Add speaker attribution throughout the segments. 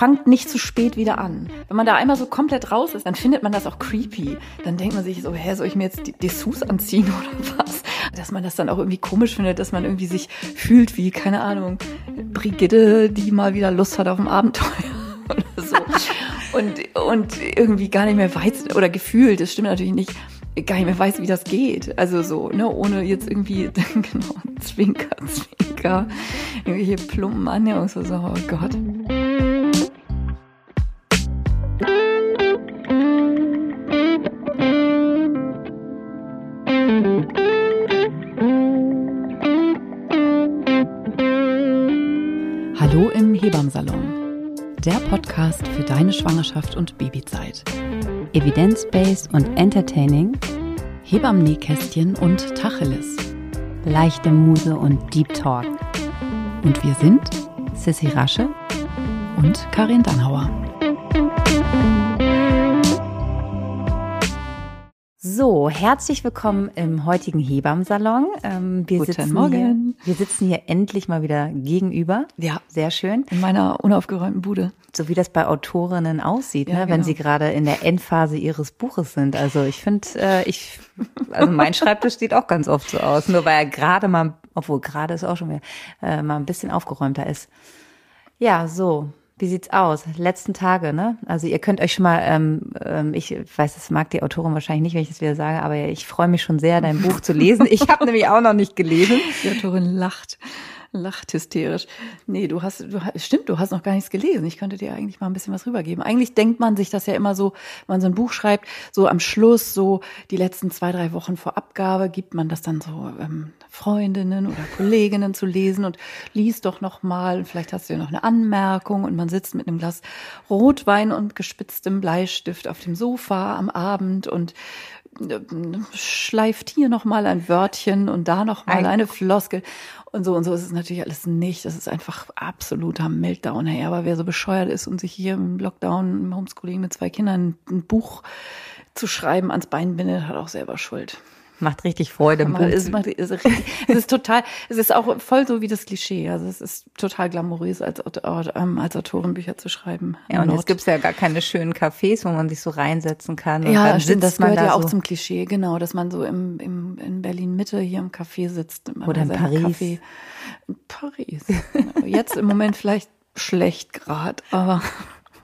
Speaker 1: fangt nicht zu spät wieder an. Wenn man da einmal so komplett raus ist, dann findet man das auch creepy. Dann denkt man sich so, hä, soll ich mir jetzt Dessous anziehen oder was? Dass man das dann auch irgendwie komisch findet, dass man irgendwie sich fühlt wie, keine Ahnung, Brigitte, die mal wieder Lust hat auf ein Abenteuer oder so. Und, und irgendwie gar nicht mehr weiß oder gefühlt, das stimmt natürlich nicht, gar nicht mehr weiß, wie das geht. Also so, ne, ohne jetzt irgendwie, genau, Zwinker, Zwinker, irgendwelche plumpen Annäherungsversuche, oh Gott. Podcast für deine Schwangerschaft und Babyzeit.
Speaker 2: Evidence-based und entertaining.
Speaker 1: Hebammen-Nähkästchen und Tacheles.
Speaker 2: Leichte Muse und Deep Talk.
Speaker 1: Und wir sind
Speaker 2: Sissy Rasche
Speaker 1: und Karin Dannhauer.
Speaker 2: So, herzlich willkommen im heutigen Hebammsalon.
Speaker 1: Ähm, wir Guten sitzen Morgen.
Speaker 2: Hier, wir sitzen hier endlich mal wieder gegenüber.
Speaker 1: Ja, sehr schön. In meiner unaufgeräumten Bude.
Speaker 2: So wie das bei Autorinnen aussieht, ja, ne? Genau. wenn sie gerade in der Endphase ihres Buches sind. Also ich finde, äh, ich, also mein Schreibtisch sieht auch ganz oft so aus, nur weil er gerade mal, obwohl gerade ist auch schon wieder, äh, mal ein bisschen aufgeräumter ist. Ja, so. Wie sieht's aus? Letzten Tage, ne? Also ihr könnt euch schon mal, ähm, ähm, ich weiß, das mag die Autorin wahrscheinlich nicht, wenn ich das wieder sage, aber ich freue mich schon sehr, dein Buch zu lesen. Ich habe nämlich auch noch nicht gelesen.
Speaker 1: Die Autorin lacht lacht hysterisch. Nee, du hast, du, stimmt, du hast noch gar nichts gelesen. Ich könnte dir eigentlich mal ein bisschen was rübergeben. Eigentlich denkt man sich das ja immer so, wenn man so ein Buch schreibt, so am Schluss, so die letzten zwei, drei Wochen vor Abgabe, gibt man das dann so ähm, Freundinnen oder Kolleginnen zu lesen und liest doch noch mal. Vielleicht hast du ja noch eine Anmerkung und man sitzt mit einem Glas Rotwein und gespitztem Bleistift auf dem Sofa am Abend und schleift hier noch mal ein Wörtchen und da noch mal eine Floskel und so und so ist es natürlich alles nicht. Das ist einfach absoluter Meltdown. Hey, aber wer so bescheuert ist und sich hier im Lockdown, im Homeschooling mit zwei Kindern ein Buch zu schreiben ans Bein bindet, hat auch selber Schuld.
Speaker 2: Macht richtig Freude im.
Speaker 1: Es, macht, es, ist richtig, es ist total, es ist auch voll so wie das Klischee. Also es ist total glamourös, als, ähm, als Autorin Bücher zu schreiben.
Speaker 2: Ja, und Nord. jetzt gibt's ja gar keine schönen Cafés, wo man sich so reinsetzen kann.
Speaker 1: ja, stimmt, das gehört da ja auch so zum Klischee, genau, dass man so im, im, in Berlin Mitte hier im Café sitzt.
Speaker 2: Oder in Paris. Café.
Speaker 1: Paris. Jetzt im Moment vielleicht schlecht grad, aber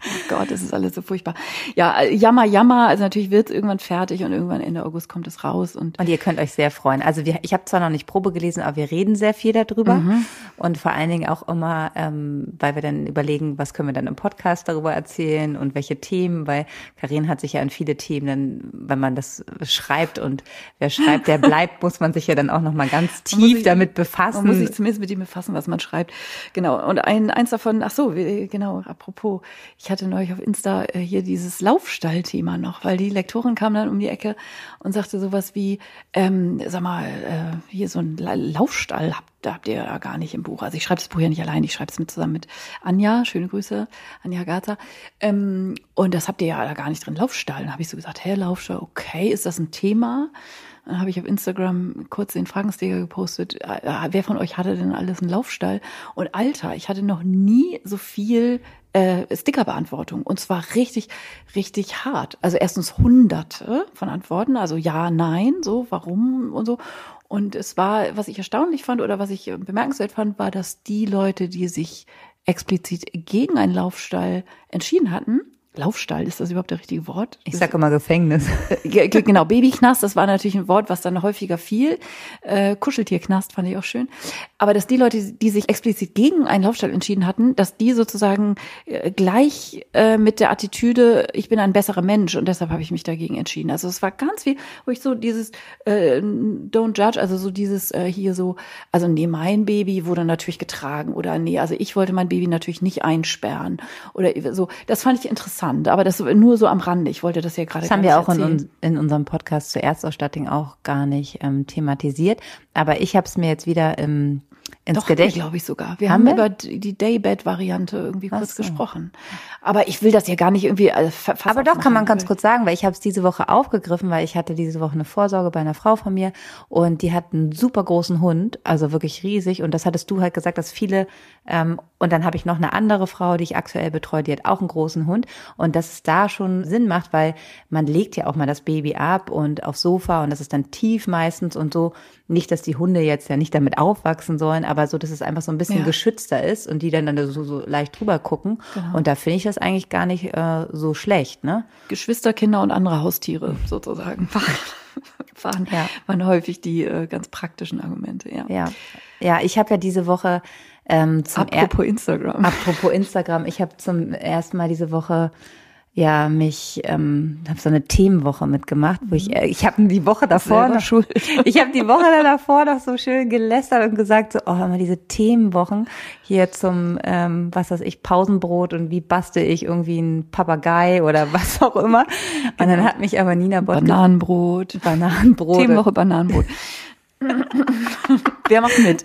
Speaker 1: Oh Gott, das ist alles so furchtbar. Ja, jammer, jammer. Also natürlich wird es irgendwann fertig und irgendwann Ende August kommt es raus. Und,
Speaker 2: und ihr könnt euch sehr freuen. Also wir, ich habe zwar noch nicht Probe gelesen, aber wir reden sehr viel darüber. Mhm. Und vor allen Dingen auch immer, ähm, weil wir dann überlegen, was können wir dann im Podcast darüber erzählen und welche Themen, weil Karin hat sich ja an viele Themen, dann, wenn man das schreibt und wer schreibt, der bleibt, muss man sich ja dann auch nochmal ganz tief sich, damit befassen.
Speaker 1: Man muss sich zumindest mit dem befassen, was man schreibt. Genau. Und ein, eins davon, ach so, genau, apropos, ich hatte hatte neulich auf Insta äh, hier dieses Laufstall-Thema noch, weil die Lektorin kam dann um die Ecke und sagte sowas wie, ähm, sag mal, äh, hier so ein Laufstall habt, habt ihr ja gar nicht im Buch. Also ich schreibe das Buch ja nicht allein, ich schreibe es mit zusammen mit Anja, schöne Grüße, Anja Gata. Ähm, und das habt ihr ja da gar nicht drin, Laufstall. Dann habe ich so gesagt, hä, Laufstall, okay, ist das ein Thema? Dann habe ich auf Instagram kurz den Fragensteger gepostet, äh, wer von euch hatte denn alles einen Laufstall? Und Alter, ich hatte noch nie so viel äh, Stickerbeantwortung. Und zwar richtig, richtig hart. Also erstens hunderte von Antworten, also ja, nein, so, warum und so. Und es war, was ich erstaunlich fand oder was ich bemerkenswert fand, war, dass die Leute, die sich explizit gegen einen Laufstall entschieden hatten, Laufstall, ist das überhaupt der richtige Wort?
Speaker 2: Ich sage immer Gefängnis.
Speaker 1: Äh, genau, Babyknast, das war natürlich ein Wort, was dann häufiger fiel. Äh, Kuscheltierknast fand ich auch schön. Aber dass die Leute, die sich explizit gegen einen Laufstall entschieden hatten, dass die sozusagen äh, gleich äh, mit der Attitüde, ich bin ein besserer Mensch und deshalb habe ich mich dagegen entschieden. Also es war ganz viel, wo ich so dieses äh, Don't Judge, also so dieses äh, hier so, also nee, mein Baby wurde natürlich getragen oder nee, also ich wollte mein Baby natürlich nicht einsperren oder so. Das fand ich interessant interessant, aber das nur so am Rande. Ich wollte das ja gerade.
Speaker 2: Das haben wir auch in, in, unserem Podcast zur Erstausstattung auch gar nicht ähm, thematisiert. Aber ich habe es mir jetzt wieder im ins
Speaker 1: Doch,
Speaker 2: Gedächtnis.
Speaker 1: glaube ich sogar. Wir haben, haben wir? über die Daybed-Variante irgendwie kurz so. gesprochen. Aber ich will das ja gar nicht irgendwie äh,
Speaker 2: Aber doch, kann man ganz kurz sagen, weil ich habe es diese Woche aufgegriffen, weil ich hatte diese Woche eine Vorsorge bei einer Frau von mir und die hat einen super großen Hund, also wirklich riesig. Und das hattest du halt gesagt, dass viele, ähm, und dann habe ich noch eine andere Frau, die ich aktuell betreue, die hat auch einen großen Hund. Und dass es da schon Sinn macht, weil man legt ja auch mal das Baby ab und aufs Sofa und das ist dann tief meistens und so. Nicht, dass die Hunde jetzt ja nicht damit aufwachsen sollen, aber so, dass es einfach so ein bisschen ja. geschützter ist und die dann, dann so, so leicht drüber gucken. Genau. Und da finde ich das eigentlich gar nicht äh, so schlecht, ne?
Speaker 1: Geschwister, Kinder und andere Haustiere sozusagen waren, ja. waren häufig die äh, ganz praktischen Argumente, ja.
Speaker 2: Ja, ja ich habe ja diese Woche ähm, zum
Speaker 1: Apropos er Instagram.
Speaker 2: Apropos Instagram, ich habe zum ersten Mal diese Woche ja mich ähm, habe so eine Themenwoche mitgemacht, wo ich äh, ich habe die Woche davor noch, schuld. ich habe die Woche davor noch so schön gelästert und gesagt so oh mal diese Themenwochen hier zum ähm, was weiß ich Pausenbrot und wie bastel ich irgendwie ein Papagei oder was auch immer und dann genau. hat mich aber Nina
Speaker 1: Bott Bananenbrot
Speaker 2: Bananenbrot
Speaker 1: Themenwoche Bananenbrot Wer macht mit?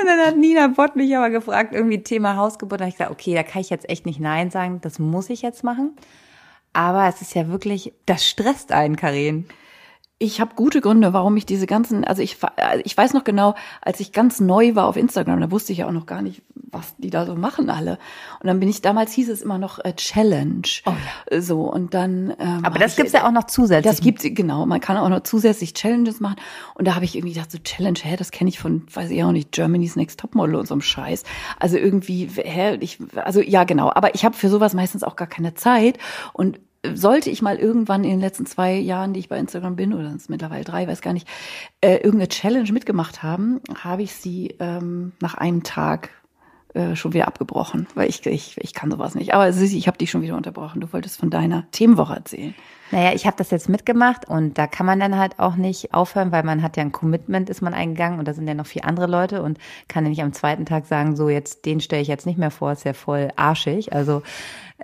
Speaker 2: Und dann hat Nina Bott mich aber gefragt, irgendwie Thema Hausgeburt. Da habe ich gesagt, okay, da kann ich jetzt echt nicht Nein sagen. Das muss ich jetzt machen. Aber es ist ja wirklich, das stresst einen, Karin.
Speaker 1: Ich habe gute Gründe, warum ich diese ganzen, also ich, also ich weiß noch genau, als ich ganz neu war auf Instagram, da wusste ich ja auch noch gar nicht, was die da so machen alle. Und dann bin ich, damals hieß es immer noch äh, Challenge. Oh ja. So, und dann.
Speaker 2: Ähm, Aber das gibt's ich, ja auch noch zusätzlich.
Speaker 1: Das gibt's, genau. Man kann auch noch zusätzlich Challenges machen. Und da habe ich irgendwie gedacht, so Challenge, hä, das kenne ich von, weiß ich auch nicht, Germany's Next Topmodel und so einem Scheiß. Also irgendwie, hä, ich, also ja, genau. Aber ich habe für sowas meistens auch gar keine Zeit. Und sollte ich mal irgendwann in den letzten zwei Jahren, die ich bei Instagram bin, oder sind es mittlerweile drei, weiß gar nicht, äh, irgendeine Challenge mitgemacht haben, habe ich sie ähm, nach einem Tag äh, schon wieder abgebrochen, weil ich, ich, ich kann sowas nicht. Aber Sissi, ich habe dich schon wieder unterbrochen. Du wolltest von deiner Themenwoche erzählen.
Speaker 2: Naja, ich habe das jetzt mitgemacht und da kann man dann halt auch nicht aufhören, weil man hat ja ein Commitment, ist man eingegangen und da sind ja noch vier andere Leute und kann ja nicht am zweiten Tag sagen, so jetzt den stelle ich jetzt nicht mehr vor, ist ja voll arschig. Also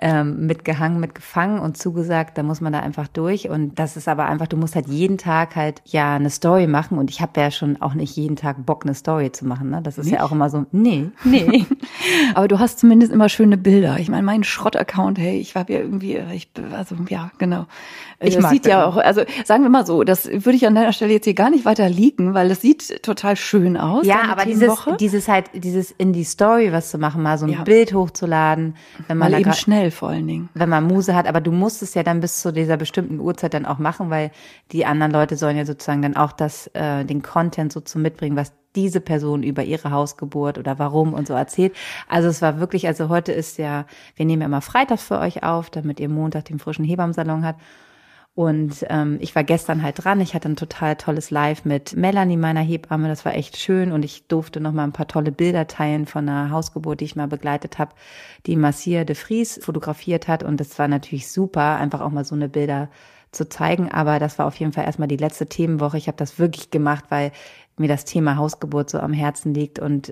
Speaker 2: ähm, mitgehangen, mitgefangen und zugesagt, da muss man da einfach durch. Und das ist aber einfach, du musst halt jeden Tag halt ja eine Story machen. Und ich habe ja schon auch nicht jeden Tag Bock, eine Story zu machen. Ne? Das ist nicht? ja auch immer so, nee, nee.
Speaker 1: aber du hast zumindest immer schöne Bilder. Ich meine, mein Schrott-Account, hey, ich war ja irgendwie, ich, also ja, genau. Ich das sieht ja auch, also sagen wir mal so, das würde ich an deiner Stelle jetzt hier gar nicht weiter liegen, weil das sieht total schön aus.
Speaker 2: Ja, aber dieses, dieses halt, dieses in die Story was zu machen, mal so ein ja. Bild hochzuladen,
Speaker 1: wenn man mal eben schnell vor allen Dingen.
Speaker 2: Wenn man Muse hat, aber du musst es ja dann bis zu dieser bestimmten Uhrzeit dann auch machen, weil die anderen Leute sollen ja sozusagen dann auch das, äh, den Content so zu mitbringen, was diese Person über ihre Hausgeburt oder warum und so erzählt. Also es war wirklich, also heute ist ja, wir nehmen ja immer Freitags für euch auf, damit ihr Montag den frischen Hebammsalon hat. Und ähm, ich war gestern halt dran. Ich hatte ein total tolles Live mit Melanie, meiner Hebamme. Das war echt schön. Und ich durfte noch mal ein paar tolle Bilder teilen von einer Hausgeburt, die ich mal begleitet habe, die Marcia de Vries fotografiert hat. Und das war natürlich super, einfach auch mal so eine Bilder zu zeigen. Aber das war auf jeden Fall erstmal die letzte Themenwoche. Ich habe das wirklich gemacht, weil mir das Thema Hausgeburt so am Herzen liegt und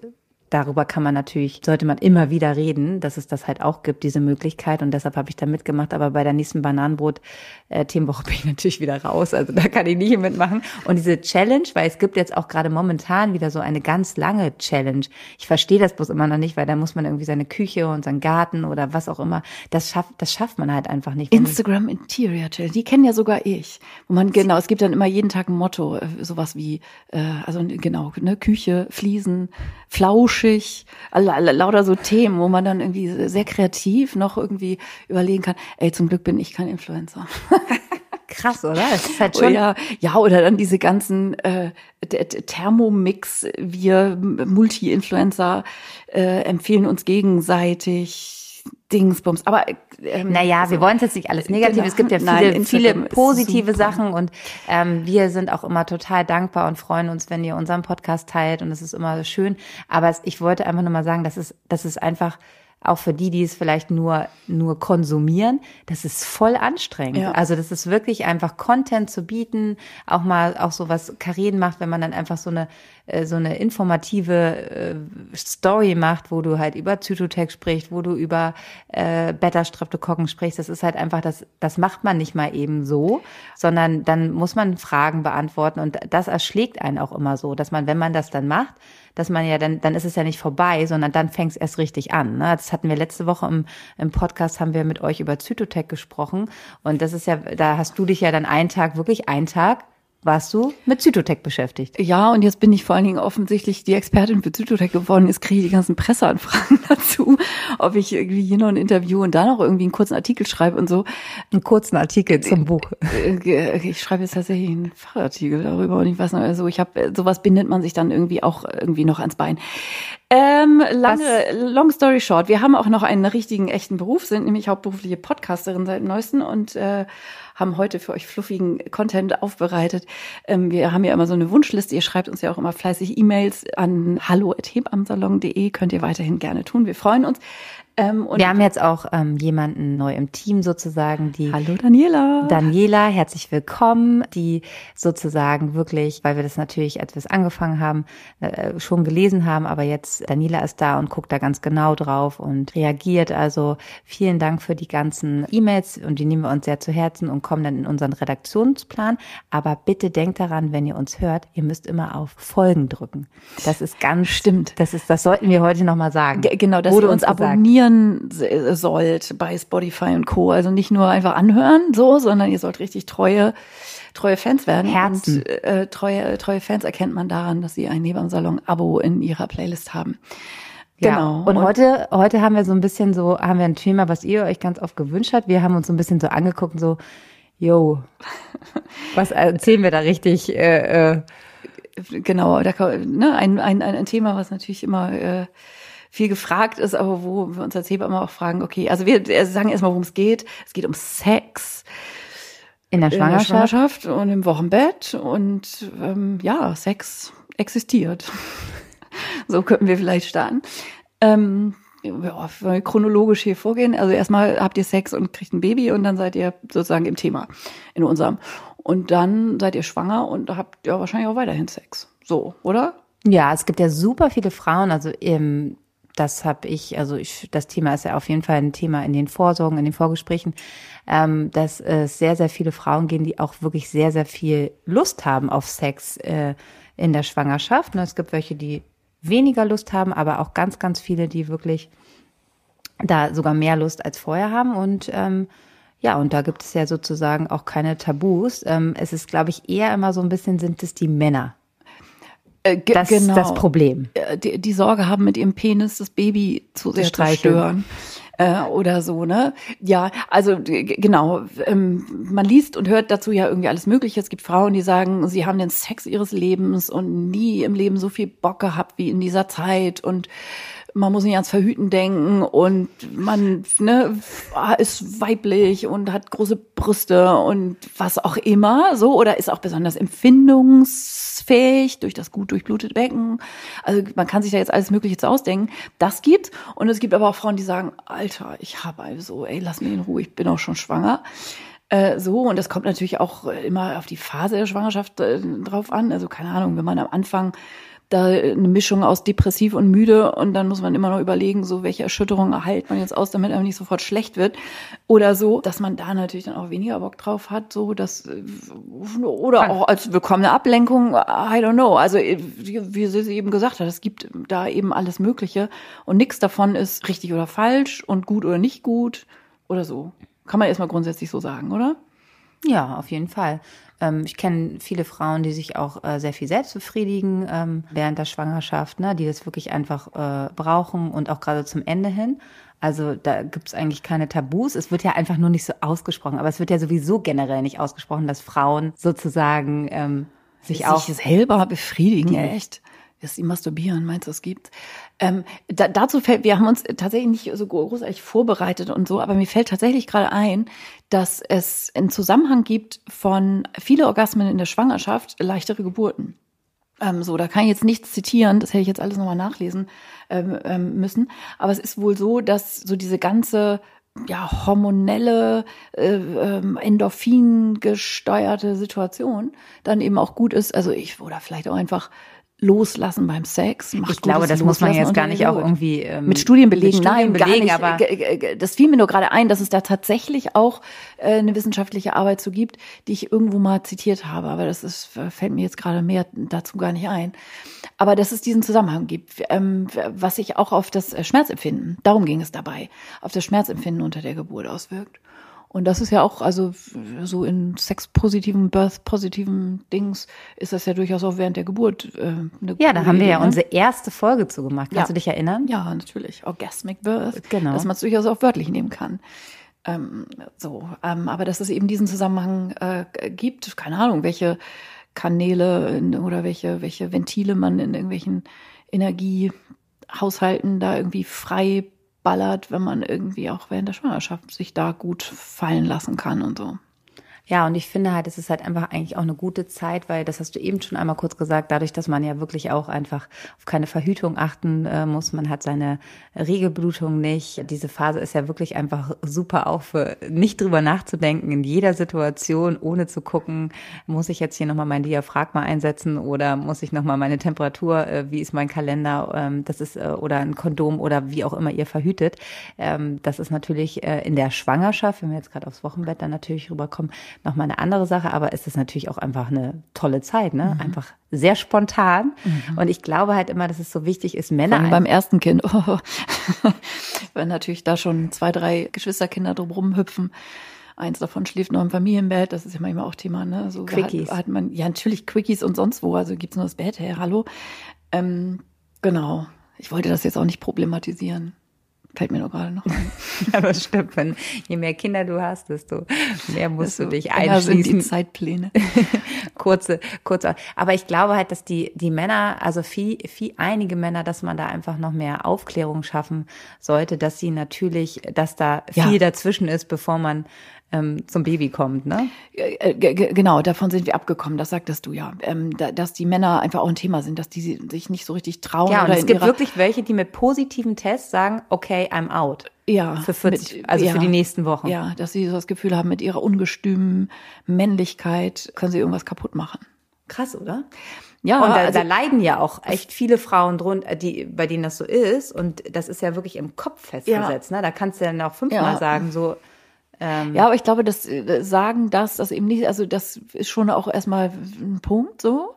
Speaker 2: darüber kann man natürlich, sollte man immer wieder reden, dass es das halt auch gibt, diese Möglichkeit. Und deshalb habe ich da mitgemacht. Aber bei der nächsten Bananenbrot-Themenwoche bin ich natürlich wieder raus. Also da kann ich nicht mitmachen. Und diese Challenge, weil es gibt jetzt auch gerade momentan wieder so eine ganz lange Challenge. Ich verstehe das bloß immer noch nicht, weil da muss man irgendwie seine Küche und seinen Garten oder was auch immer. Das schafft, das schafft man halt einfach nicht.
Speaker 1: Instagram Interior Challenge, die kennen ja sogar ich. Wo man, genau, es gibt dann immer jeden Tag ein Motto, äh, sowas wie, äh, also genau, ne, Küche, Fliesen, Flausch, flauschig, lauter so Themen, wo man dann irgendwie sehr kreativ noch irgendwie überlegen kann, ey, zum Glück bin ich kein Influencer.
Speaker 2: Krass, oder? Das ist halt schon.
Speaker 1: Oh ja, ja, oder dann diese ganzen äh, Thermomix, wir Multi-Influencer äh, empfehlen uns gegenseitig Dingsbums. Aber
Speaker 2: ähm, naja, wir wollen es jetzt nicht alles negativ. Genau. Es gibt ja viele, Nein, viele positive Sachen und ähm, wir sind auch immer total dankbar und freuen uns, wenn ihr unseren Podcast teilt und es ist immer schön. Aber ich wollte einfach nur mal sagen, das ist, das ist einfach auch für die, die es vielleicht nur, nur konsumieren, das ist voll anstrengend. Ja. Also das ist wirklich einfach Content zu bieten, auch mal, auch so was Karin macht, wenn man dann einfach so eine, äh, so eine informative äh, Story macht, wo du halt über Zytotec sprichst, wo du über äh, Beta-Streptokokken sprichst. Das ist halt einfach, das, das macht man nicht mal eben so, sondern dann muss man Fragen beantworten und das erschlägt einen auch immer so, dass man, wenn man das dann macht, dass man ja dann, dann ist es ja nicht vorbei, sondern dann fängt es erst richtig an. Ne? Das hatten wir letzte Woche im, im Podcast, haben wir mit euch über Zytotec gesprochen. Und das ist ja, da hast du dich ja dann einen Tag, wirklich einen Tag warst du mit Zytotec beschäftigt.
Speaker 1: Ja, und jetzt bin ich vor allen Dingen offensichtlich die Expertin für Zytotec geworden. Jetzt kriege ich die ganzen Presseanfragen dazu, ob ich irgendwie hier noch ein Interview und da noch irgendwie einen kurzen Artikel schreibe und so.
Speaker 2: Einen kurzen Artikel zum äh, Buch.
Speaker 1: Äh, ich schreibe jetzt tatsächlich einen Fachartikel darüber und ich weiß noch, also ich habe sowas bindet man sich dann irgendwie auch irgendwie noch ans Bein. Ähm, lange, Was? long story short, wir haben auch noch einen richtigen, echten Beruf, sind nämlich hauptberufliche Podcasterin seit dem neuesten und äh, haben heute für euch fluffigen Content aufbereitet. Ähm, wir haben ja immer so eine Wunschliste. Ihr schreibt uns ja auch immer fleißig E-Mails an hallo.hebamsalon.de. Könnt ihr weiterhin gerne tun. Wir freuen uns.
Speaker 2: Ähm, wir haben jetzt auch ähm, jemanden neu im Team sozusagen, die
Speaker 1: Hallo Daniela.
Speaker 2: Daniela, herzlich willkommen, die sozusagen wirklich, weil wir das natürlich, als wir es angefangen haben, äh, schon gelesen haben, aber jetzt Daniela ist da und guckt da ganz genau drauf und reagiert. Also vielen Dank für die ganzen E-Mails und die nehmen wir uns sehr zu Herzen und kommen dann in unseren Redaktionsplan. Aber bitte denkt daran, wenn ihr uns hört, ihr müsst immer auf Folgen drücken. Das ist ganz
Speaker 1: stimmt.
Speaker 2: Das ist, das sollten wir heute nochmal sagen.
Speaker 1: G genau, dass Wurde ihr uns abonnieren abonnieren sollt bei Spotify und Co. Also nicht nur einfach anhören, so, sondern ihr sollt richtig treue, treue Fans werden.
Speaker 2: Herzen.
Speaker 1: Und, äh, treue, treue Fans erkennt man daran, dass sie ein Nebensalon-Abo in ihrer Playlist haben.
Speaker 2: Genau. Ja, und, und, heute, heute haben wir so ein bisschen so, haben wir ein Thema, was ihr euch ganz oft gewünscht habt. Wir haben uns so ein bisschen so angeguckt, so, yo, was erzählen wir da richtig? Äh, äh.
Speaker 1: Genau, da, ne, ein, ein, ein Thema, was natürlich immer äh, viel gefragt ist, aber wo wir uns als Hebamme auch fragen, okay, also wir sagen erstmal, worum es geht. Es geht um Sex.
Speaker 2: In der Schwangerschaft, in der Schwangerschaft
Speaker 1: und im Wochenbett und ähm, ja, Sex existiert. so könnten wir vielleicht starten. Ähm, ja, chronologisch hier vorgehen. Also erstmal habt ihr Sex und kriegt ein Baby und dann seid ihr sozusagen im Thema in unserem. Und dann seid ihr schwanger und habt ja wahrscheinlich auch weiterhin Sex. So, oder?
Speaker 2: Ja, es gibt ja super viele Frauen, also im das habe ich, also ich, das Thema ist ja auf jeden Fall ein Thema in den Vorsorgen, in den Vorgesprächen, ähm, dass es sehr, sehr viele Frauen gehen, die auch wirklich sehr, sehr viel Lust haben auf Sex äh, in der Schwangerschaft. Ne, es gibt welche, die weniger Lust haben, aber auch ganz, ganz viele, die wirklich da sogar mehr Lust als vorher haben. Und ähm, ja, und da gibt es ja sozusagen auch keine Tabus. Ähm, es ist, glaube ich, eher immer so ein bisschen sind es die Männer,
Speaker 1: äh, das genau.
Speaker 2: das Problem.
Speaker 1: Äh, die, die, Sorge haben, mit ihrem Penis das Baby zu sehr zerstören. Äh, oder so, ne? Ja, also genau. Ähm, man liest und hört dazu ja irgendwie alles Mögliche. Es gibt Frauen, die sagen, sie haben den Sex ihres Lebens und nie im Leben so viel Bock gehabt wie in dieser Zeit und man muss nicht ans Verhüten denken und man ne, ist weiblich und hat große Brüste und was auch immer so oder ist auch besonders empfindungsfähig durch das gut durchblutete Becken. Also man kann sich da jetzt alles Mögliche zu ausdenken. Das gibt und es gibt aber auch Frauen, die sagen, Alter, ich habe also, ey, lass mich in Ruhe, ich bin auch schon schwanger äh, so und das kommt natürlich auch immer auf die Phase der Schwangerschaft äh, drauf an. Also keine Ahnung, wenn man am Anfang da eine Mischung aus depressiv und müde und dann muss man immer noch überlegen, so welche Erschütterung erhält man jetzt aus, damit einem nicht sofort schlecht wird oder so, dass man da natürlich dann auch weniger Bock drauf hat, so dass oder auch als willkommene Ablenkung, I don't know. Also wie sie eben gesagt hat, es gibt da eben alles Mögliche und nichts davon ist richtig oder falsch und gut oder nicht gut oder so. Kann man erstmal grundsätzlich so sagen, oder?
Speaker 2: Ja, auf jeden Fall. Ähm, ich kenne viele Frauen, die sich auch äh, sehr viel selbst befriedigen ähm, während der Schwangerschaft, ne, die das wirklich einfach äh, brauchen und auch gerade zum Ende hin. Also da gibt es eigentlich keine Tabus. Es wird ja einfach nur nicht so ausgesprochen, aber es wird ja sowieso generell nicht ausgesprochen, dass Frauen sozusagen ähm, sich, sich auch
Speaker 1: selber befriedigen. Echt? dass sie masturbieren, meinst du, es gibt? Ähm, da, dazu fällt, wir haben uns tatsächlich nicht so großartig vorbereitet und so, aber mir fällt tatsächlich gerade ein, dass es einen Zusammenhang gibt von viele Orgasmen in der Schwangerschaft, leichtere Geburten. Ähm, so, da kann ich jetzt nichts zitieren, das hätte ich jetzt alles nochmal nachlesen ähm, ähm, müssen. Aber es ist wohl so, dass so diese ganze ja, hormonelle, äh, ähm, Endorphin gesteuerte Situation dann eben auch gut ist. Also ich, oder vielleicht auch einfach loslassen beim Sex.
Speaker 2: Macht ich glaube, das muss man jetzt gar nicht auch irgendwie
Speaker 1: ähm, mit Studien belegen.
Speaker 2: Mit Studien
Speaker 1: Nein,
Speaker 2: belegen,
Speaker 1: gar nicht. aber das fiel mir nur gerade ein, dass es da tatsächlich auch äh, eine wissenschaftliche Arbeit zu gibt, die ich irgendwo mal zitiert habe. Aber das ist, fällt mir jetzt gerade mehr dazu gar nicht ein. Aber dass es diesen Zusammenhang gibt, ähm, was sich auch auf das Schmerzempfinden, darum ging es dabei, auf das Schmerzempfinden unter der Geburt auswirkt. Und das ist ja auch, also so in sexpositiven, birth-positiven Dings ist das ja durchaus auch während der Geburt. Äh,
Speaker 2: eine ja, da haben wir ja ne? unsere erste Folge zu gemacht. Kannst ja. du dich erinnern?
Speaker 1: Ja, natürlich. Orgasmic Birth. Genau. Dass man es durchaus auch wörtlich nehmen kann. Ähm, so, ähm, aber dass es eben diesen Zusammenhang äh, gibt, keine Ahnung, welche Kanäle in, oder welche, welche Ventile man in irgendwelchen Energiehaushalten da irgendwie frei ballert, wenn man irgendwie auch während der Schwangerschaft sich da gut fallen lassen kann und so.
Speaker 2: Ja, und ich finde halt, es ist halt einfach eigentlich auch eine gute Zeit, weil das hast du eben schon einmal kurz gesagt, dadurch, dass man ja wirklich auch einfach auf keine Verhütung achten äh, muss, man hat seine Regelblutung nicht. Diese Phase ist ja wirklich einfach super auch für nicht drüber nachzudenken in jeder Situation, ohne zu gucken, muss ich jetzt hier nochmal mein Diaphragma einsetzen oder muss ich nochmal meine Temperatur, äh, wie ist mein Kalender, ähm, das ist, äh, oder ein Kondom oder wie auch immer ihr verhütet. Ähm, das ist natürlich äh, in der Schwangerschaft, wenn wir jetzt gerade aufs Wochenbett dann natürlich rüberkommen, nochmal eine andere Sache, aber es ist natürlich auch einfach eine tolle Zeit, ne? Mhm. Einfach sehr spontan. Mhm. Und ich glaube halt immer, dass es so wichtig ist, Männer.
Speaker 1: beim ersten Kind. Oh. Wenn natürlich da schon zwei, drei Geschwisterkinder drumherum hüpfen. Eins davon schläft noch im Familienbett, das ist ja manchmal auch Thema, ne? So Quickies. Hat, hat man, ja, natürlich Quickies und sonst wo, also gibt's nur das Bett, hey, hallo. Ähm, genau. Ich wollte das jetzt auch nicht problematisieren. Fällt mir nur gerade noch ein.
Speaker 2: ja, das stimmt. Wenn, je mehr Kinder du hast, desto mehr musst du dich einschließen.
Speaker 1: sind die Zeitpläne.
Speaker 2: kurze, kurze. Aber ich glaube halt, dass die, die Männer, also viel, viel, einige Männer, dass man da einfach noch mehr Aufklärung schaffen sollte, dass sie natürlich, dass da viel ja. dazwischen ist, bevor man ähm, zum Baby kommt, ne?
Speaker 1: Äh, genau, davon sind wir abgekommen, das sagtest du ja. Ähm, dass die Männer einfach auch ein Thema sind, dass die sich nicht so richtig trauen.
Speaker 2: Ja, und es gibt wirklich welche, die mit positiven Tests sagen, okay, I'm out.
Speaker 1: Ja.
Speaker 2: Für 40, mit, also ja, für die nächsten Wochen.
Speaker 1: Ja, dass sie so das Gefühl haben, mit ihrer ungestümen Männlichkeit können sie irgendwas kaputt machen.
Speaker 2: Krass, oder? Ja, und da, also, da leiden ja auch echt viele Frauen drunter, die, bei denen das so ist. Und das ist ja wirklich im Kopf festgesetzt. Ja. Ne? Da kannst du dann auch fünfmal ja. sagen, so,
Speaker 1: ähm, ja, aber ich glaube, das äh, Sagen das, das eben nicht, also das ist schon auch erstmal ein Punkt so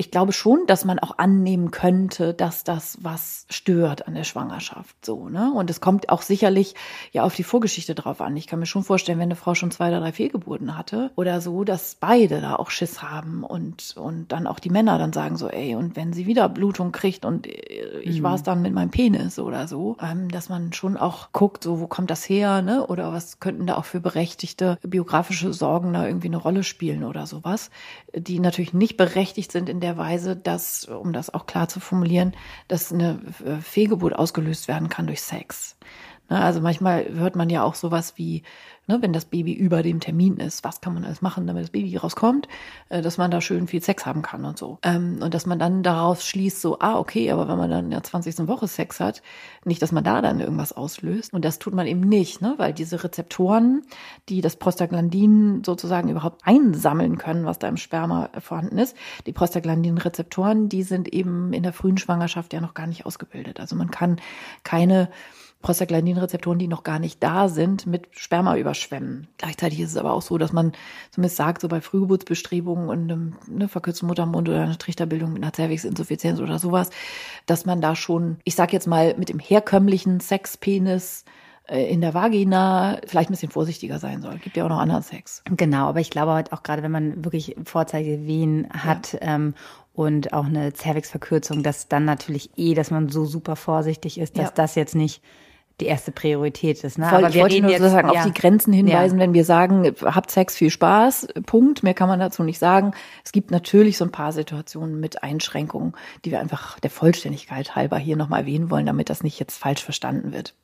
Speaker 1: ich glaube schon, dass man auch annehmen könnte, dass das was stört an der Schwangerschaft, so, ne? Und es kommt auch sicherlich ja auf die Vorgeschichte drauf an. Ich kann mir schon vorstellen, wenn eine Frau schon zwei oder drei Fehlgeburten hatte oder so, dass beide da auch Schiss haben und, und dann auch die Männer dann sagen so, ey, und wenn sie wieder Blutung kriegt und äh, ich mhm. war es dann mit meinem Penis oder so, ähm, dass man schon auch guckt, so, wo kommt das her, ne? Oder was könnten da auch für berechtigte biografische Sorgen da irgendwie eine Rolle spielen oder sowas, die natürlich nicht berechtigt sind in der der Weise, dass, um das auch klar zu formulieren, dass eine Fehlgeburt ausgelöst werden kann durch Sex. Ne, also manchmal hört man ja auch sowas wie, ne, wenn das Baby über dem Termin ist, was kann man alles machen, damit das Baby rauskommt, äh, dass man da schön viel Sex haben kann und so. Ähm, und dass man dann daraus schließt, so, ah, okay, aber wenn man dann in der 20. Woche Sex hat, nicht, dass man da dann irgendwas auslöst. Und das tut man eben nicht, ne, weil diese Rezeptoren, die das Prostaglandin sozusagen überhaupt einsammeln können, was da im Sperma vorhanden ist, die Prostaglandin-Rezeptoren, die sind eben in der frühen Schwangerschaft ja noch gar nicht ausgebildet. Also man kann keine Prostaglandin-Rezeptoren, die noch gar nicht da sind, mit Sperma überschwemmen. Gleichzeitig ist es aber auch so, dass man zumindest sagt, so bei Frühgeburtsbestrebungen und einem ne, verkürzten Muttermund oder einer Trichterbildung mit einer Zervixinsuffizienz oder sowas, dass man da schon, ich sag jetzt mal, mit dem herkömmlichen Sexpenis äh, in der Vagina vielleicht ein bisschen vorsichtiger sein soll. Gibt ja auch noch anderen Sex.
Speaker 2: Genau, aber ich glaube halt auch gerade, wenn man wirklich Vorzeigewehen hat ja. ähm, und auch eine Zervixverkürzung, dass dann natürlich eh, dass man so super vorsichtig ist, dass ja. das jetzt nicht die erste Priorität ist. Ne?
Speaker 1: Voll, Aber wir ich wollte nur jetzt, sozusagen ja. auf die Grenzen hinweisen, ja. wenn wir sagen, habt Sex, viel Spaß, Punkt. Mehr kann man dazu nicht sagen. Es gibt natürlich so ein paar Situationen mit Einschränkungen, die wir einfach der Vollständigkeit halber hier nochmal erwähnen wollen, damit das nicht jetzt falsch verstanden wird.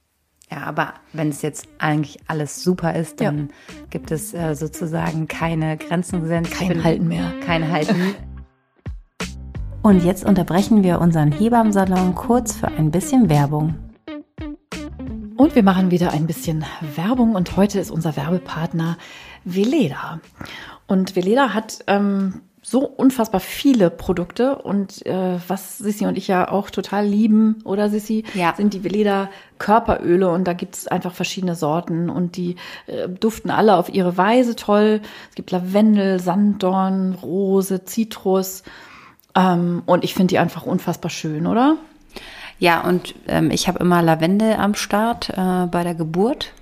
Speaker 2: Ja, aber wenn es jetzt eigentlich alles super ist, dann ja. gibt es äh, sozusagen keine Grenzen gesetzt.
Speaker 1: Kein Halten mehr.
Speaker 2: Kein Halten. Und jetzt unterbrechen wir unseren Hebammensalon kurz für ein bisschen Werbung.
Speaker 1: Und wir machen wieder ein bisschen Werbung und heute ist unser Werbepartner Veleda. Und Veleda hat ähm, so unfassbar viele Produkte und äh, was Sissi und ich ja auch total lieben, oder Sissi, ja. sind die Veleda Körperöle und da gibt es einfach verschiedene Sorten und die äh, duften alle auf ihre Weise toll. Es gibt Lavendel, Sanddorn, Rose, Zitrus ähm, und ich finde die einfach unfassbar schön, oder?
Speaker 2: Ja, und ähm, ich habe immer Lavendel am Start äh, bei der Geburt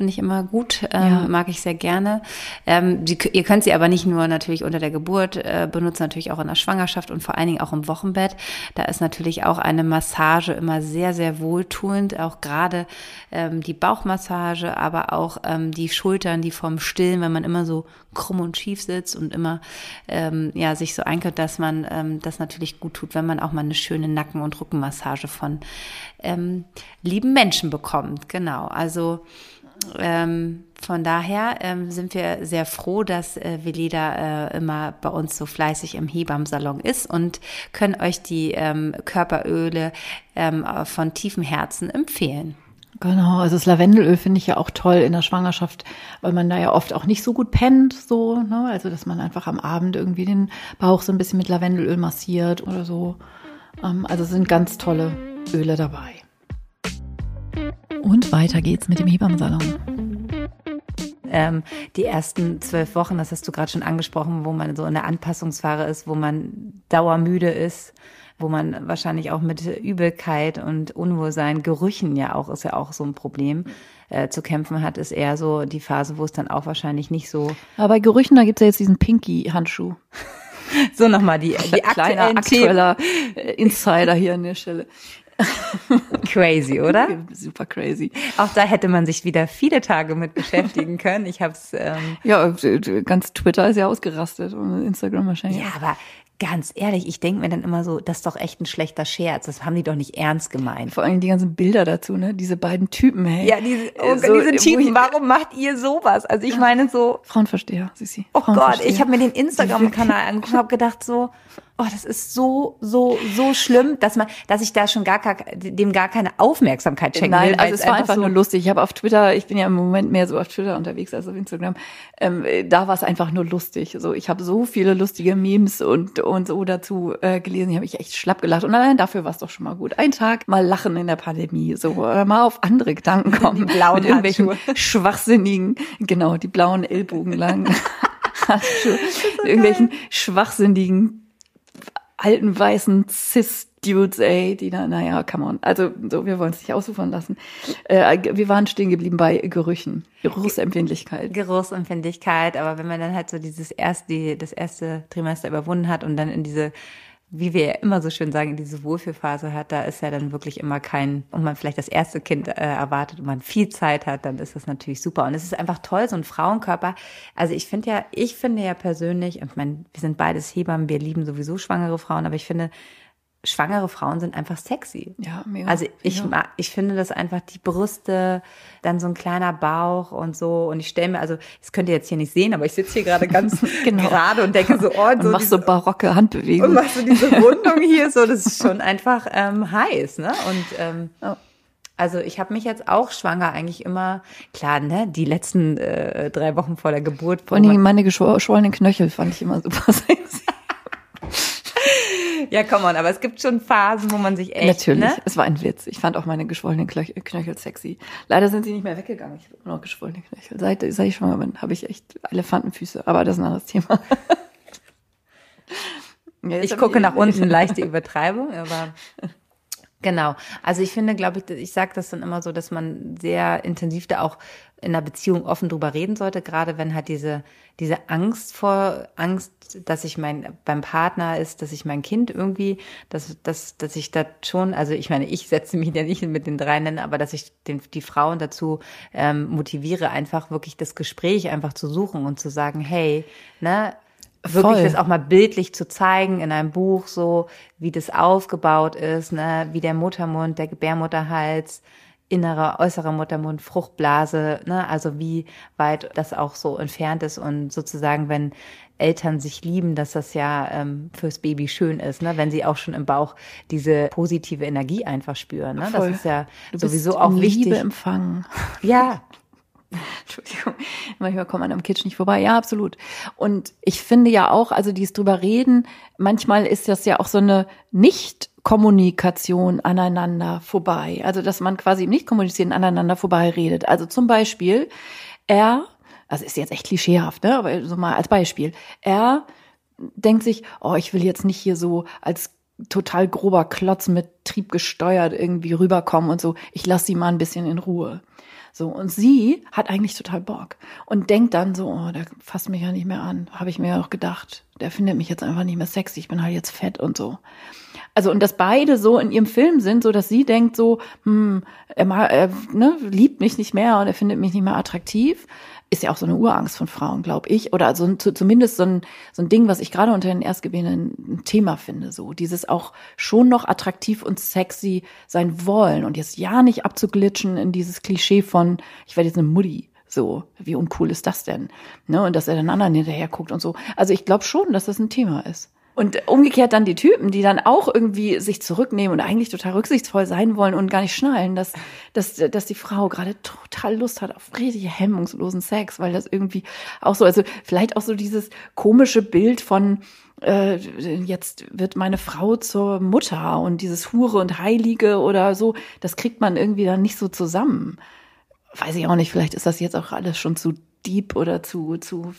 Speaker 2: finde ich immer gut, ähm, ja. mag ich sehr gerne. Ähm, die, ihr könnt sie aber nicht nur natürlich unter der Geburt äh, benutzen, natürlich auch in der Schwangerschaft und vor allen Dingen auch im Wochenbett. Da ist natürlich auch eine Massage immer sehr, sehr wohltuend, auch gerade ähm, die Bauchmassage, aber auch ähm, die Schultern, die vom Stillen, wenn man immer so krumm und schief sitzt und immer ähm, ja sich so einkert, dass man ähm, das natürlich gut tut, wenn man auch mal eine schöne Nacken- und Rückenmassage von ähm, lieben Menschen bekommt. Genau, also ähm, von daher ähm, sind wir sehr froh, dass äh, Veleda äh, immer bei uns so fleißig im Hebammsalon ist und können euch die ähm, Körperöle ähm, von tiefem Herzen empfehlen.
Speaker 1: Genau, also das Lavendelöl finde ich ja auch toll in der Schwangerschaft, weil man da ja oft auch nicht so gut pennt, so, ne? Also dass man einfach am Abend irgendwie den Bauch so ein bisschen mit Lavendelöl massiert oder so. Ähm, also sind ganz tolle Öle dabei. Und weiter geht's mit dem Hebammensalon.
Speaker 2: Ähm, die ersten zwölf Wochen, das hast du gerade schon angesprochen, wo man so in der Anpassungsphase ist, wo man dauermüde ist, wo man wahrscheinlich auch mit Übelkeit und Unwohlsein, Gerüchen ja auch, ist ja auch so ein Problem, äh, zu kämpfen hat, ist eher so die Phase, wo es dann auch wahrscheinlich nicht so.
Speaker 1: Aber bei Gerüchen, da gibt's ja jetzt diesen Pinky-Handschuh.
Speaker 2: so nochmal die, die
Speaker 1: aktuellen aktueller Insider hier an der Stelle.
Speaker 2: crazy, oder?
Speaker 1: Super crazy.
Speaker 2: Auch da hätte man sich wieder viele Tage mit beschäftigen können. Ich habe es. Ähm
Speaker 1: ja, ganz Twitter ist ja ausgerastet und Instagram wahrscheinlich.
Speaker 2: Ja, aber ganz ehrlich, ich denke mir dann immer so, das ist doch echt ein schlechter Scherz. Das haben die doch nicht ernst gemeint.
Speaker 1: Vor allem die ganzen Bilder dazu, ne? Diese beiden Typen, hey.
Speaker 2: Ja, diese, oh, so, diese Typen, warum macht ihr sowas? Also ich meine so.
Speaker 1: Frauenversteher,
Speaker 2: Sissi. Oh Gott, ich habe mir den Instagram-Kanal angeguckt und habe gedacht so, oh, das ist so, so, so schlimm, dass man, dass ich da schon gar, gar dem gar keine Aufmerksamkeit schenken
Speaker 1: Nein,
Speaker 2: will.
Speaker 1: Also es war einfach so nur lustig. Ich habe auf Twitter, ich bin ja im Moment mehr so auf Twitter unterwegs als auf Instagram. Ähm, da war es einfach nur lustig. So, ich habe so viele lustige Memes und und so dazu äh, gelesen. Ich habe mich echt schlapp gelacht. Und allein dafür war es doch schon mal gut. Ein Tag mal lachen in der Pandemie, so äh, mal auf andere Gedanken kommen,
Speaker 2: die blauen
Speaker 1: mit irgendwelchen schwachsinnigen, genau, die blauen Ellbogen lang. irgendwelchen schwachsinnigen alten weißen Cis-Dudes, ey, die da, naja, come on. Also, so, wir wollen es nicht ausufern lassen. Äh, wir waren stehen geblieben bei Gerüchen. Geruchsempfindlichkeit.
Speaker 2: Geruchsempfindlichkeit, aber wenn man dann halt so dieses erste, das erste Trimester überwunden hat und dann in diese wie wir ja immer so schön sagen, diese Wohlfühlphase hat, da ist ja dann wirklich immer kein, und man vielleicht das erste Kind äh, erwartet und man viel Zeit hat, dann ist das natürlich super. Und es ist einfach toll, so ein Frauenkörper. Also ich finde ja, ich finde ja persönlich, ich meine, wir sind beides Hebammen, wir lieben sowieso schwangere Frauen, aber ich finde, schwangere Frauen sind einfach sexy.
Speaker 1: Ja, mega.
Speaker 2: Also ich, ja. ich finde das einfach die Brüste, dann so ein kleiner Bauch und so. Und ich stelle mir, also das könnt ihr jetzt hier nicht sehen, aber ich sitze hier gerade ganz genau. gerade und denke so, oh, und
Speaker 1: so machst so barocke Handbewegungen.
Speaker 2: Und machst so diese Rundung hier, so, das ist schon einfach ähm, heiß, ne? Und ähm, oh. Also ich habe mich jetzt auch schwanger eigentlich immer, klar, ne, die letzten äh, drei Wochen vor der Geburt.
Speaker 1: Vor allem meine geschwollenen Knöchel fand ich immer super sexy.
Speaker 2: ja, komm on, aber es gibt schon Phasen, wo man sich echt.
Speaker 1: Natürlich,
Speaker 2: ne?
Speaker 1: es war ein Witz. Ich fand auch meine geschwollenen Knöchel sexy. Leider sind sie nicht mehr weggegangen. Ich habe noch geschwollene Knöchel. Seit, seit ich schwanger bin, habe ich echt Elefantenfüße. Aber das ist ein anderes Thema.
Speaker 2: ja, ich gucke ich nach unten, leichte Übertreibung, aber Genau. Also ich finde, glaube ich, ich sage das dann immer so, dass man sehr intensiv da auch in einer Beziehung offen drüber reden sollte, gerade wenn halt diese, diese Angst vor, Angst, dass ich mein, beim Partner ist, dass ich mein Kind irgendwie, dass, dass, dass ich da schon, also ich meine, ich setze mich ja nicht mit den drei nennen, aber dass ich den, die Frauen dazu ähm, motiviere, einfach wirklich das Gespräch einfach zu suchen und zu sagen, hey, ne, wirklich Voll. das auch mal bildlich zu zeigen in einem Buch, so wie das aufgebaut ist, ne, wie der Muttermund, der Gebärmutterhals, innerer, äußerer Muttermund, Fruchtblase, ne? also wie weit das auch so entfernt ist und sozusagen, wenn Eltern sich lieben, dass das ja ähm, fürs Baby schön ist, ne? wenn sie auch schon im Bauch diese positive Energie einfach spüren. Ne? Das ist ja du sowieso auch wichtig. Liebe
Speaker 1: empfangen.
Speaker 2: Ja.
Speaker 1: Entschuldigung, manchmal kommt man am Kitsch nicht vorbei. Ja, absolut. Und ich finde ja auch, also dieses drüber reden, manchmal ist das ja auch so eine nicht Kommunikation aneinander vorbei. Also, dass man quasi im Nicht-Kommunizieren aneinander vorbei redet. Also zum Beispiel, er, also ist jetzt echt klischeehaft, ne? aber so mal als Beispiel, er denkt sich, oh, ich will jetzt nicht hier so als total grober Klotz mit Trieb gesteuert irgendwie rüberkommen und so. Ich lasse sie mal ein bisschen in Ruhe. So, und sie hat eigentlich total Bock und denkt dann so, oh, der fasst mich ja nicht mehr an. Habe ich mir ja auch gedacht, der findet mich jetzt einfach nicht mehr sexy, ich bin halt jetzt fett und so. Also und dass beide so in ihrem Film sind, so dass sie denkt so, hm, er, er ne, liebt mich nicht mehr und er findet mich nicht mehr attraktiv, ist ja auch so eine Urangst von Frauen, glaube ich, oder also zumindest so ein, so ein Ding, was ich gerade unter den Erstgeborenen ein Thema finde, so dieses auch schon noch attraktiv und sexy sein wollen und jetzt ja nicht abzuglitschen in dieses Klischee von, ich werde jetzt eine Mutti. So, wie uncool ist das denn? Ne? Und dass er den anderen hinterher guckt und so. Also ich glaube schon, dass das ein Thema ist. Und umgekehrt dann die Typen, die dann auch irgendwie sich zurücknehmen und eigentlich total rücksichtsvoll sein wollen und gar nicht schnallen, dass, dass, dass die Frau gerade total Lust hat auf richtig hemmungslosen Sex, weil das irgendwie auch so, also vielleicht auch so dieses komische Bild von, äh, jetzt wird meine Frau zur Mutter und dieses Hure und Heilige oder so, das kriegt man irgendwie dann nicht so zusammen. Weiß ich auch nicht, vielleicht ist das jetzt auch alles schon zu deep oder zu, zu,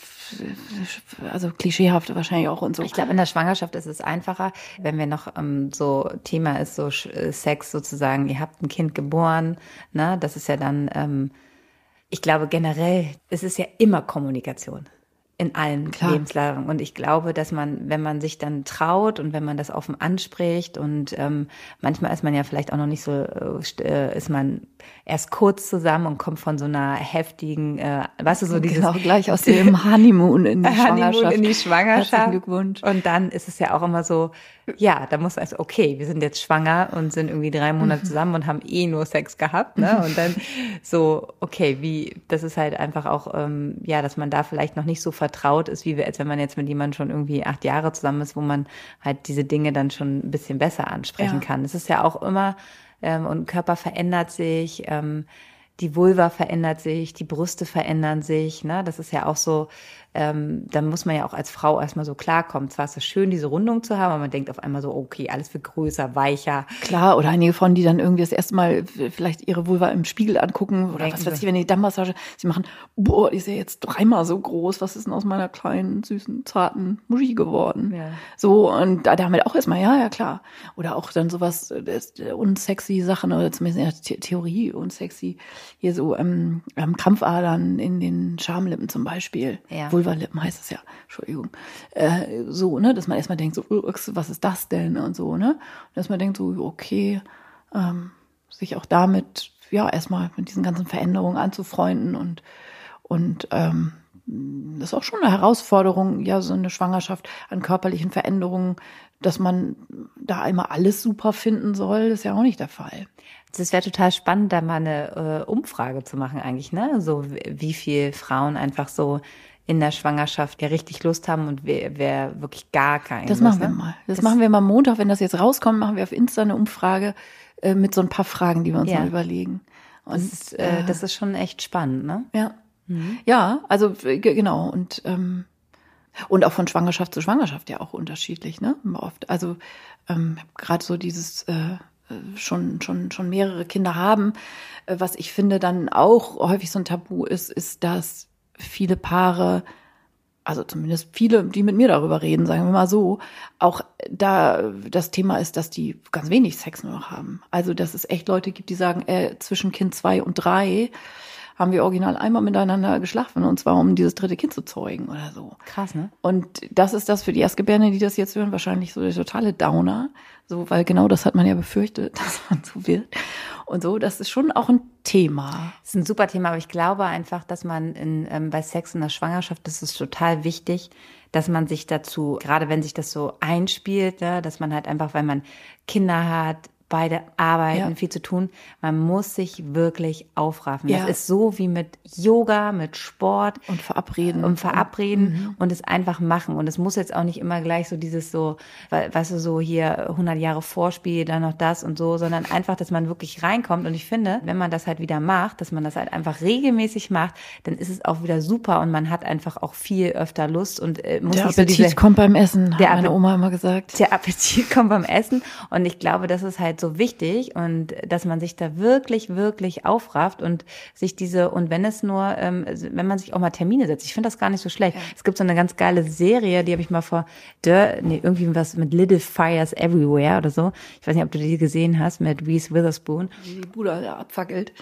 Speaker 1: also klischeehaft wahrscheinlich auch und so.
Speaker 2: Ich glaube, in der Schwangerschaft ist es einfacher, wenn wir noch ähm, so Thema ist, so äh, Sex sozusagen, ihr habt ein Kind geboren, ne, das ist ja dann, ähm, ich glaube generell, es ist ja immer Kommunikation in allen Klar. Lebenslagen. Und ich glaube, dass man, wenn man sich dann traut und wenn man das offen anspricht und ähm, manchmal ist man ja vielleicht auch noch nicht so, äh, ist man erst kurz zusammen und kommt von so einer heftigen, äh, weißt du, so dieses
Speaker 1: genau gleich aus dem Honeymoon in die
Speaker 2: Honeymoon
Speaker 1: Schwangerschaft.
Speaker 2: in die Schwangerschaft.
Speaker 1: Herzlichen Glückwunsch.
Speaker 2: Und dann ist es ja auch immer so, ja, da muss man also, okay, wir sind jetzt schwanger und sind irgendwie drei Monate mhm. zusammen und haben eh nur Sex gehabt, ne? Und dann so, okay, wie, das ist halt einfach auch, ähm, ja, dass man da vielleicht noch nicht so vertraut ist, wie wir, als wenn man jetzt mit jemandem schon irgendwie acht Jahre zusammen ist, wo man halt diese Dinge dann schon ein bisschen besser ansprechen ja. kann. Es ist ja auch immer, ähm, und Körper verändert sich, ähm, die Vulva verändert sich, die Brüste verändern sich, ne? Das ist ja auch so, ähm, dann muss man ja auch als Frau erstmal so klarkommen. Zwar ist es schön, diese Rundung zu haben, aber man denkt auf einmal so, okay, alles wird größer, weicher.
Speaker 1: Klar, oder einige Frauen, die dann irgendwie das erste Mal vielleicht ihre Vulva im Spiegel angucken oder Denken was weiß ich, wenn die Dammmassage, sie machen, boah, die ist ja jetzt dreimal so groß, was ist denn aus meiner kleinen, süßen, zarten Muschi geworden? Ja. So, und da damit auch erstmal, ja, ja, klar. Oder auch dann sowas, das, unsexy Sachen, oder zumindest in der Theorie unsexy, hier so ähm, ähm, Krampfadern in den Schamlippen zum Beispiel. Ja. Vulvalippen heißt es ja, Entschuldigung, äh, so, ne, dass man erstmal denkt, so, was ist das denn und so, ne, und dass man denkt, so, okay, ähm, sich auch damit, ja, erstmal mit diesen ganzen Veränderungen anzufreunden und, und, ähm, das ist auch schon eine Herausforderung, ja, so eine Schwangerschaft an körperlichen Veränderungen, dass man da immer alles super finden soll, ist ja auch nicht der Fall.
Speaker 2: Das wäre total spannend, da mal eine äh, Umfrage zu machen eigentlich, ne? So wie viel Frauen einfach so in der Schwangerschaft ja richtig Lust haben und wer, wer wirklich gar keinen.
Speaker 1: Das machen wir ne? mal. Das, das, machen wir mal Montag, wenn das jetzt rauskommt, machen wir auf Insta eine Umfrage äh, mit so ein paar Fragen, die wir uns ja. mal überlegen.
Speaker 2: Und das ist, äh, äh, das ist schon echt spannend, ne?
Speaker 1: Ja. Mhm. Ja, also genau und ähm, und auch von Schwangerschaft zu Schwangerschaft ja auch unterschiedlich, ne? Oft. Also ähm, gerade so dieses äh, schon schon schon mehrere Kinder haben, äh, was ich finde dann auch häufig so ein Tabu ist, ist, dass viele Paare, also zumindest viele, die mit mir darüber reden, sagen wir mal so, auch da das Thema ist, dass die ganz wenig Sex nur noch haben. Also dass es echt Leute gibt, die sagen, äh, zwischen Kind zwei und drei haben wir original einmal miteinander geschlafen und zwar um dieses dritte Kind zu zeugen oder so.
Speaker 2: Krass, ne?
Speaker 1: Und das ist das für die Erstgebärden, die das jetzt hören, wahrscheinlich so der totale Downer. So, weil genau das hat man ja befürchtet, dass man so wird. Und so, das ist schon auch ein Thema.
Speaker 2: Das ist ein super Thema, aber ich glaube einfach, dass man in, ähm, bei Sex in der Schwangerschaft, das ist total wichtig, dass man sich dazu, gerade wenn sich das so einspielt, ne, dass man halt einfach, weil man Kinder hat, beide arbeiten, ja. viel zu tun. Man muss sich wirklich aufraffen. Ja. Das ist so wie mit Yoga, mit Sport.
Speaker 1: Und verabreden.
Speaker 2: Und verabreden mhm. und es einfach machen. Und es muss jetzt auch nicht immer gleich so dieses so, weißt du, so hier 100 Jahre Vorspiel, dann noch das und so, sondern einfach, dass man wirklich reinkommt. Und ich finde, wenn man das halt wieder macht, dass man das halt einfach regelmäßig macht, dann ist es auch wieder super und man hat einfach auch viel öfter Lust und
Speaker 1: äh, muss der nicht Appetit so diese, kommt beim Essen,
Speaker 2: hat meine Oma immer gesagt. Der Appetit kommt beim Essen. Und ich glaube, das ist halt so wichtig und dass man sich da wirklich, wirklich aufrafft und sich diese, und wenn es nur, ähm, wenn man sich auch mal Termine setzt, ich finde das gar nicht so schlecht. Ja. Es gibt so eine ganz geile Serie, die habe ich mal vor, nee, irgendwie was mit Little Fires Everywhere oder so. Ich weiß nicht, ob du die gesehen hast mit Reese Witherspoon.
Speaker 1: Die Bude abfackelt.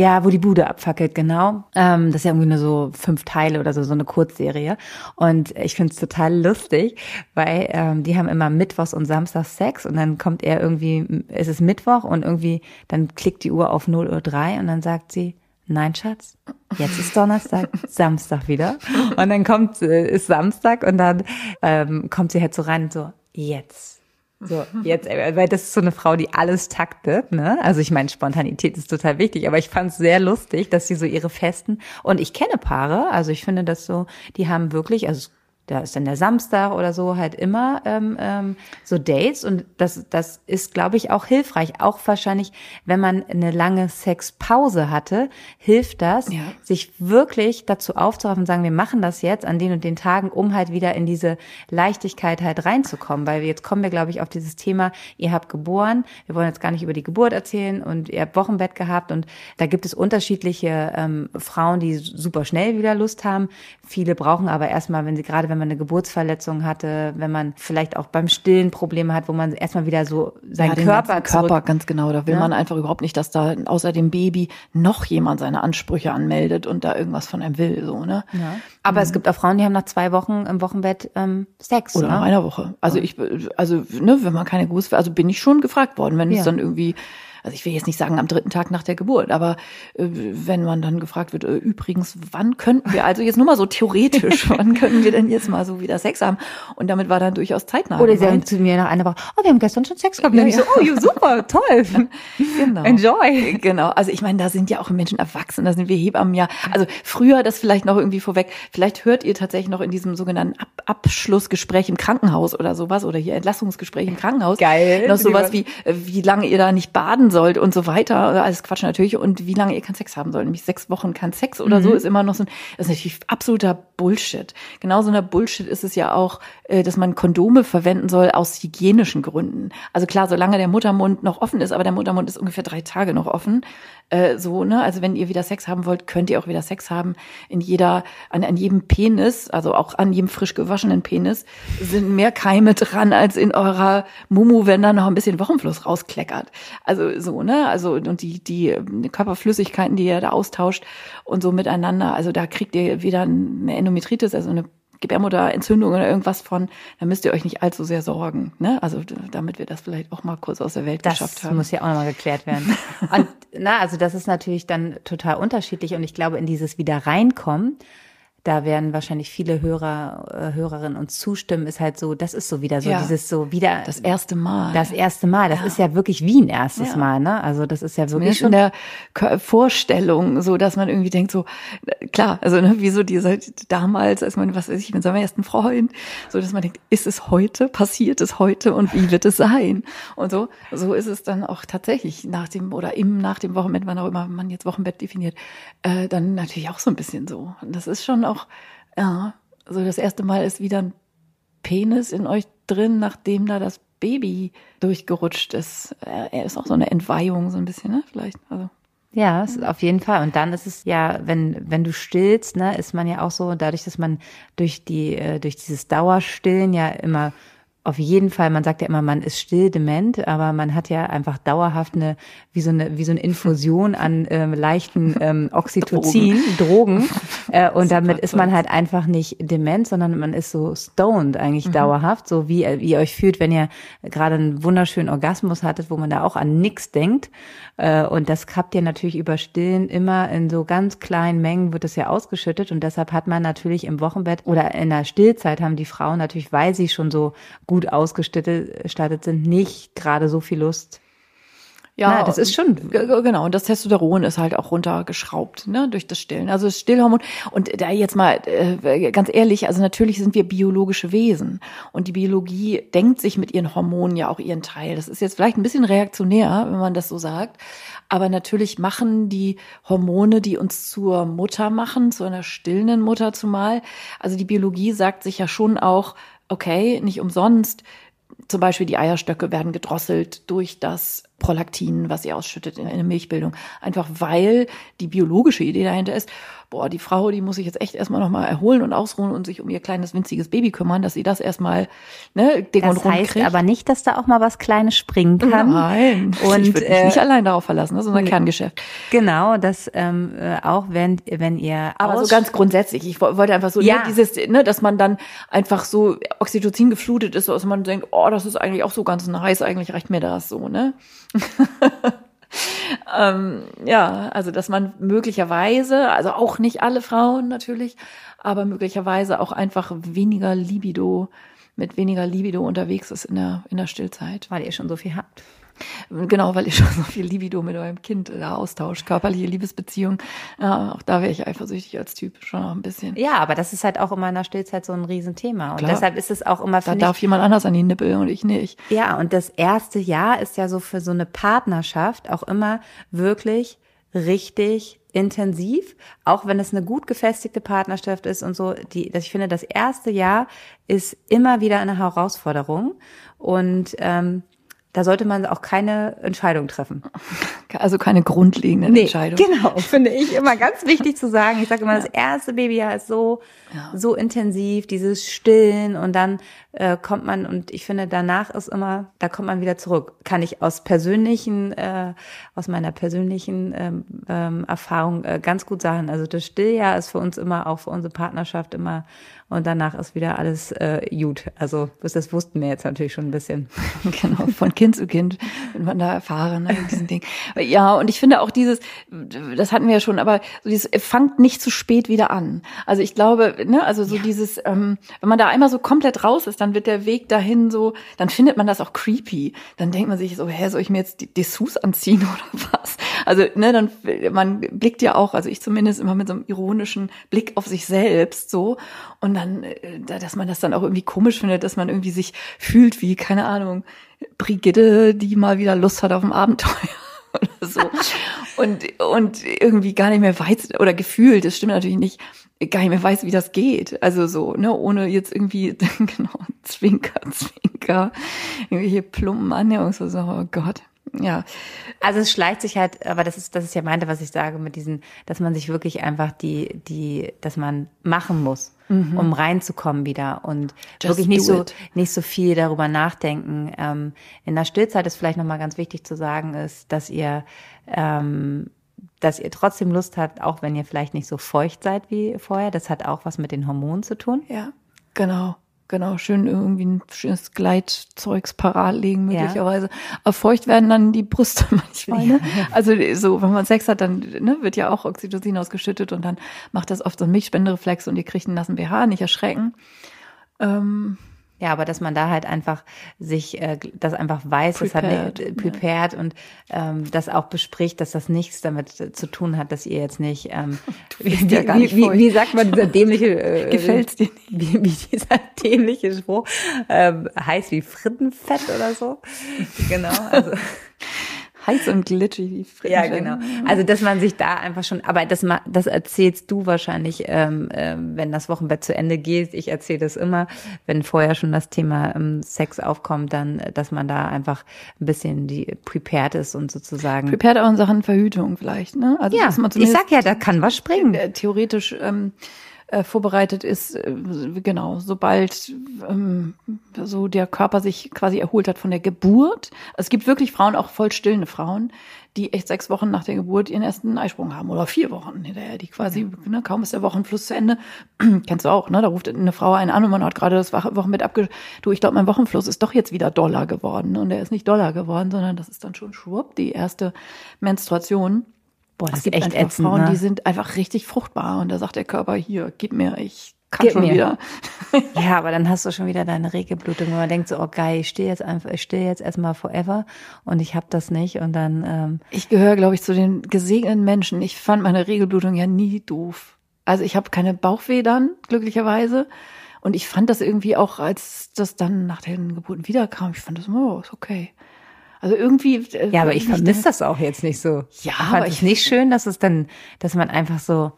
Speaker 2: Ja, wo die Bude abfackelt, genau. Ähm, das ist ja irgendwie nur so fünf Teile oder so, so eine Kurzserie. Und ich finde es total lustig, weil ähm, die haben immer Mittwochs und Samstags Sex und dann kommt er irgendwie, es ist Mittwoch und irgendwie, dann klickt die Uhr auf 0 Uhr 3 und dann sagt sie, Nein, Schatz, jetzt ist Donnerstag, Samstag wieder. Und dann kommt, äh, ist Samstag und dann ähm, kommt sie halt so rein und so, jetzt so, jetzt, äh, weil das ist so eine Frau, die alles taktet, ne? Also ich meine, Spontanität ist total wichtig, aber ich fand es sehr lustig, dass sie so ihre festen, und ich kenne Paare, also ich finde das so, die haben wirklich, also da ist dann der Samstag oder so halt immer ähm, ähm, so Dates und das, das ist, glaube ich, auch hilfreich. Auch wahrscheinlich, wenn man eine lange Sexpause hatte, hilft das, ja. sich wirklich dazu aufzuraffen und sagen, wir machen das jetzt an den und den Tagen, um halt wieder in diese Leichtigkeit halt reinzukommen. Weil jetzt kommen wir, glaube ich, auf dieses Thema, ihr habt geboren, wir wollen jetzt gar nicht über die Geburt erzählen und ihr habt Wochenbett gehabt und da gibt es unterschiedliche ähm, Frauen, die super schnell wieder Lust haben. Viele brauchen aber erstmal, wenn sie gerade, wenn man eine Geburtsverletzung hatte, wenn man vielleicht auch beim Stillen Probleme hat, wo man erstmal wieder so seinen ja, Körper
Speaker 1: Körper ganz genau, da will ja? man einfach überhaupt nicht, dass da außer dem Baby noch jemand seine Ansprüche anmeldet und da irgendwas von einem will, so ne.
Speaker 2: Ja. Aber mhm. es gibt auch Frauen, die haben nach zwei Wochen im Wochenbett ähm, Sex
Speaker 1: oder
Speaker 2: ne?
Speaker 1: nach einer Woche. Also ich, also ne, wenn man keine Geburts, also bin ich schon gefragt worden, wenn es dann irgendwie also ich will jetzt nicht sagen am dritten Tag nach der Geburt, aber äh, wenn man dann gefragt wird, äh, übrigens, wann könnten wir, also jetzt nur mal so theoretisch, wann könnten wir denn jetzt mal so wieder Sex haben? Und damit war dann durchaus zeitnah.
Speaker 2: Oder sie sagen zu mir nach einer Woche, oh, wir haben gestern schon Sex gehabt. Ja, ja. so, oh, super, toll.
Speaker 1: genau. Enjoy. Genau. Also ich meine, da sind ja auch Menschen erwachsen, da sind wir Hebammen ja. Also früher, das vielleicht noch irgendwie vorweg, vielleicht hört ihr tatsächlich noch in diesem sogenannten Ab Abschlussgespräch im Krankenhaus oder sowas oder hier Entlassungsgespräch im Krankenhaus.
Speaker 2: Geil.
Speaker 1: Noch sowas wie, äh, wie lange ihr da nicht baden sollt und so weiter. Alles Quatsch natürlich. Und wie lange ihr keinen Sex haben sollt. Nämlich sechs Wochen kein Sex oder mhm. so ist immer noch so ein, das ist natürlich absoluter Bullshit. Genauso einer Bullshit ist es ja auch, äh, dass man Kondome verwenden soll aus hygienischen Gründen. Also klar, solange der Muttermund noch offen ist, aber der Muttermund ist ungefähr drei Tage noch offen. Äh, so, ne? Also wenn ihr wieder Sex haben wollt, könnt ihr auch wieder Sex haben. In jeder, an, an jedem Penis, also auch an jedem frisch gewaschenen Penis, sind mehr Keime dran als in eurer Mumu, wenn da noch ein bisschen Wochenfluss rauskleckert. Also so, ne? Also und die, die Körperflüssigkeiten, die ihr da austauscht und so miteinander, also da kriegt ihr wieder eine Endometritis, also eine Gebärmutterentzündung oder irgendwas von, dann müsst ihr euch nicht allzu sehr sorgen. Ne? Also damit wir das vielleicht auch mal kurz aus der Welt
Speaker 2: das
Speaker 1: geschafft
Speaker 2: haben. Das muss ja auch nochmal geklärt werden. und na, also das ist natürlich dann total unterschiedlich und ich glaube, in dieses wieder reinkommen, da werden wahrscheinlich viele Hörer, äh, Hörerinnen uns zustimmen, ist halt so, das ist so wieder so, ja. dieses so wieder.
Speaker 1: Das erste Mal.
Speaker 2: Das erste Mal. Das ja. ist ja wirklich wie ein erstes ja. Mal, ne? Also das ist ja wirklich
Speaker 1: schon der Vorstellung, so dass man irgendwie denkt, so, klar, also ne, wie so diese damals, als man, was weiß ich, mit seinem ersten Freund, so dass man denkt, ist es heute, passiert es heute und wie wird es sein? Und so, so ist es dann auch tatsächlich nach dem oder im, nach dem Wochenbett, wann auch immer man jetzt Wochenbett definiert, äh, dann natürlich auch so ein bisschen so. Und das ist schon auch, ja, so das erste Mal ist wieder ein Penis in euch drin, nachdem da das Baby durchgerutscht ist. Er ist auch so eine Entweihung, so ein bisschen, ne? Vielleicht. Also.
Speaker 2: Ja, auf jeden Fall. Und dann ist es ja, wenn, wenn du stillst, ne, ist man ja auch so, dadurch, dass man durch die, äh, durch dieses Dauerstillen ja immer auf jeden Fall, man sagt ja immer, man ist still dement, aber man hat ja einfach dauerhaft eine, wie so eine, wie so eine Infusion an ähm, leichten ähm, Oxytocin, Drogen. Drogen. Äh, und damit ist man halt einfach nicht dement, sondern man ist so stoned eigentlich mhm. dauerhaft, so wie, wie ihr euch fühlt, wenn ihr gerade einen wunderschönen Orgasmus hattet, wo man da auch an nichts denkt. Äh, und das habt ihr natürlich über Stillen immer in so ganz kleinen Mengen wird es ja ausgeschüttet. Und deshalb hat man natürlich im Wochenbett oder in der Stillzeit haben die Frauen natürlich, weil sie schon so gut ausgestattet sind, nicht gerade so viel Lust Ja, Na, das ist schon.
Speaker 1: Genau, und das Testosteron ist halt auch runtergeschraubt, ne, durch das Stillen. Also das Stillhormon. Und da jetzt mal äh, ganz ehrlich, also natürlich sind wir biologische Wesen. Und die Biologie denkt sich mit ihren Hormonen ja auch ihren Teil. Das ist jetzt vielleicht ein bisschen reaktionär, wenn man das so sagt. Aber natürlich machen die Hormone, die uns zur Mutter machen, zu einer stillenden Mutter zumal. Also die Biologie sagt sich ja schon auch, okay, nicht umsonst zum Beispiel die Eierstöcke werden gedrosselt durch das Prolaktin, was sie ausschüttet in der Milchbildung. Einfach weil die biologische Idee dahinter ist, boah, die Frau, die muss sich jetzt echt erstmal nochmal erholen und ausruhen und sich um ihr kleines winziges Baby kümmern, dass sie das erstmal ne,
Speaker 2: dick das und rund heißt kriegt. aber nicht, dass da auch mal was Kleines springen kann.
Speaker 1: Nein, und ich würde mich äh, nicht allein darauf verlassen, das ist unser Kerngeschäft.
Speaker 2: Genau, das ähm, äh, auch wenn wenn ihr
Speaker 1: Aber so ganz grundsätzlich, ich wollte einfach so, ne, ja. ne, dieses, ne, dass man dann einfach so Oxytocin geflutet ist, dass man denkt, oh, das ist eigentlich auch so ganz nice, eigentlich reicht mir das so, ne? ähm, ja, also dass man möglicherweise, also auch nicht alle Frauen natürlich, aber möglicherweise auch einfach weniger Libido, mit weniger Libido unterwegs ist in der, in der Stillzeit.
Speaker 2: Weil ihr schon so viel habt.
Speaker 1: Genau, weil ihr schon so viel Libido mit eurem Kind da austauscht, körperliche Liebesbeziehung. Ja, auch da wäre ich eifersüchtig als Typ schon noch ein bisschen.
Speaker 2: Ja, aber das ist halt auch immer in der Stillzeit so ein Riesenthema. Und Klar. deshalb ist es auch immer
Speaker 1: Da darf ich, jemand anders an die Nippel und ich nicht.
Speaker 2: Ja, und das erste Jahr ist ja so für so eine Partnerschaft auch immer wirklich richtig intensiv, auch wenn es eine gut gefestigte Partnerschaft ist und so. Die, ich finde, das erste Jahr ist immer wieder eine Herausforderung und ähm, da sollte man auch keine Entscheidung treffen.
Speaker 1: Also keine grundlegende nee, Entscheidung.
Speaker 2: Genau, finde ich immer ganz wichtig zu sagen. Ich sage immer, ja. das erste Babyjahr ist so, ja. so intensiv, dieses Stillen und dann äh, kommt man und ich finde, danach ist immer, da kommt man wieder zurück. Kann ich aus persönlichen, äh, aus meiner persönlichen ähm, ähm, Erfahrung äh, ganz gut sagen. Also das Stilljahr ist für uns immer, auch für unsere Partnerschaft immer und danach ist wieder alles äh, gut. Also das wussten wir jetzt natürlich schon ein bisschen.
Speaker 1: genau, von Kind zu Kind, wenn man da erfahren ne, diesen Dingen. Ja, und ich finde auch dieses, das hatten wir ja schon, aber so dieses fangt nicht zu spät wieder an. Also ich glaube, ne, also so ja. dieses, ähm, wenn man da einmal so komplett raus ist, dann wird der Weg dahin so, dann findet man das auch creepy. Dann denkt man sich so, hä, soll ich mir jetzt die Dessous anziehen oder was? Also, ne, dann, man blickt ja auch, also ich zumindest immer mit so einem ironischen Blick auf sich selbst so. Und dann, äh, dass man das dann auch irgendwie komisch findet, dass man irgendwie sich fühlt wie, keine Ahnung, Brigitte, die mal wieder Lust hat auf ein Abenteuer oder so. und, und irgendwie gar nicht mehr weiß oder gefühlt, das stimmt natürlich nicht, gar nicht mehr weiß, wie das geht. Also so, ne, ohne jetzt irgendwie, genau, Zwinker, Zwinker, irgendwelche plumpen Annäherungsversuche, oh Gott. Ja.
Speaker 2: Also es schleicht sich halt, aber das ist, das ist ja meinte, was ich sage mit diesen, dass man sich wirklich einfach die, die, dass man machen muss, mhm. um reinzukommen wieder und Just wirklich nicht so, it. nicht so viel darüber nachdenken. Ähm, in der Stillzeit ist vielleicht nochmal ganz wichtig zu sagen, ist, dass ihr, ähm, dass ihr trotzdem Lust habt, auch wenn ihr vielleicht nicht so feucht seid wie vorher. Das hat auch was mit den Hormonen zu tun.
Speaker 1: Ja, genau. Genau, schön irgendwie ein schönes Gleitzeugs parat legen möglicherweise. Ja. Aber feucht werden dann die Brüste manchmal. Ne? Also so, wenn man Sex hat, dann ne, wird ja auch Oxytocin ausgeschüttet und dann macht das oft so ein Milchspendereflex und ihr kriegt einen nassen BH, nicht erschrecken. Ähm,
Speaker 2: ja, aber dass man da halt einfach sich äh, das einfach weiß, prepared, das hat prepared ja. und ähm, das auch bespricht, dass das nichts damit zu tun hat, dass ihr jetzt nicht, ähm, wie, ja nicht wie, wie, wie, sagt man dieser dämliche
Speaker 1: äh, gefällt's dir
Speaker 2: nicht? Wie, wie dieser dämliche Spruch ähm, heißt wie Frittenfett oder so. genau, also
Speaker 1: heiß und glitschig wie frisch.
Speaker 2: Ja, genau. Also dass man sich da einfach schon, aber das, das erzählst du wahrscheinlich, ähm, ähm, wenn das Wochenbett zu Ende geht. Ich erzähle das immer, wenn vorher schon das Thema ähm, Sex aufkommt, dann, dass man da einfach ein bisschen die prepared ist und sozusagen.
Speaker 1: Prepared auch in Sachen Verhütung vielleicht, ne?
Speaker 2: Also ja, ich sag ja, da kann was springen.
Speaker 1: Äh, theoretisch ähm, äh, vorbereitet ist, äh, genau, sobald ähm, so der Körper sich quasi erholt hat von der Geburt. Es gibt wirklich Frauen, auch voll stillende Frauen, die echt sechs Wochen nach der Geburt ihren ersten Eisprung haben oder vier Wochen hinterher, die quasi, ne, kaum ist der Wochenfluss zu Ende, kennst du auch, ne, da ruft eine Frau einen an und man hat gerade das Wochenbett abge, du, ich glaube, mein Wochenfluss ist doch jetzt wieder Dollar geworden und er ist nicht Dollar geworden, sondern das ist dann schon schwupp, die erste Menstruation. Boah, das es gibt echt ätzend, Frauen, ne? die sind einfach richtig fruchtbar und da sagt der Körper, hier, gib mir, ich kann
Speaker 2: Gib
Speaker 1: schon
Speaker 2: mir.
Speaker 1: wieder.
Speaker 2: Ja, aber dann hast du schon wieder deine Regelblutung, wenn man denkt so, oh geil, ich stehe jetzt einfach, ich stehe jetzt erstmal forever und ich habe das nicht und dann ähm,
Speaker 1: Ich gehöre, glaube ich, zu den gesegneten Menschen. Ich fand meine Regelblutung ja nie doof. Also ich habe keine Bauchweh dann, glücklicherweise. Und ich fand das irgendwie auch, als das dann nach den Geburten wiederkam, ich fand das, oh, ist okay. Also irgendwie. äh,
Speaker 2: ja, aber ich
Speaker 1: nicht-
Speaker 2: vermisse das auch jetzt nicht so.
Speaker 1: Ja, aber
Speaker 2: fand es
Speaker 1: ich-
Speaker 2: nicht schön, dass es dann, dass man einfach so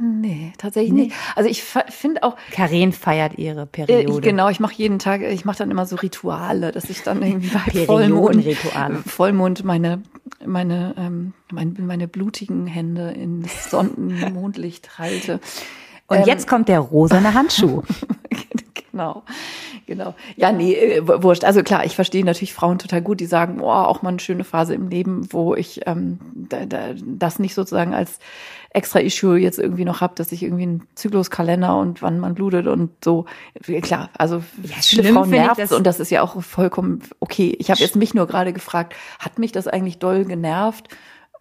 Speaker 1: Nee, tatsächlich nicht. Also ich finde auch,
Speaker 2: Karen feiert ihre
Speaker 1: äh,
Speaker 2: Periode.
Speaker 1: ich, genau, ich mache jeden Tag, ich mache dann immer so Rituale, dass ich dann irgendwie bei Vollmond,
Speaker 2: Periodenrituale.
Speaker 1: Vollmond meine, meine, ähm, meine, meine blutigen Hände ins Sonnenmondlicht halte.
Speaker 2: Und
Speaker 1: Ähm,
Speaker 2: jetzt kommt der rosane Handschuh.
Speaker 1: genau, genau. Ja, nee, äh, wurscht. Also klar, ich verstehe natürlich Frauen total gut, die sagen, boah, auch mal eine schöne Phase im Leben, wo ich ähm, da, da, das nicht sozusagen als extra Issue jetzt irgendwie noch hab, dass ich irgendwie einen Zykluskalender und wann man blutet und so. Klar, also viele
Speaker 2: schlimm
Speaker 1: Frauen nervt
Speaker 2: das-
Speaker 1: und das ist ja auch vollkommen okay. Ich habe jetzt mich nur gerade gefragt, hat mich das eigentlich doll genervt?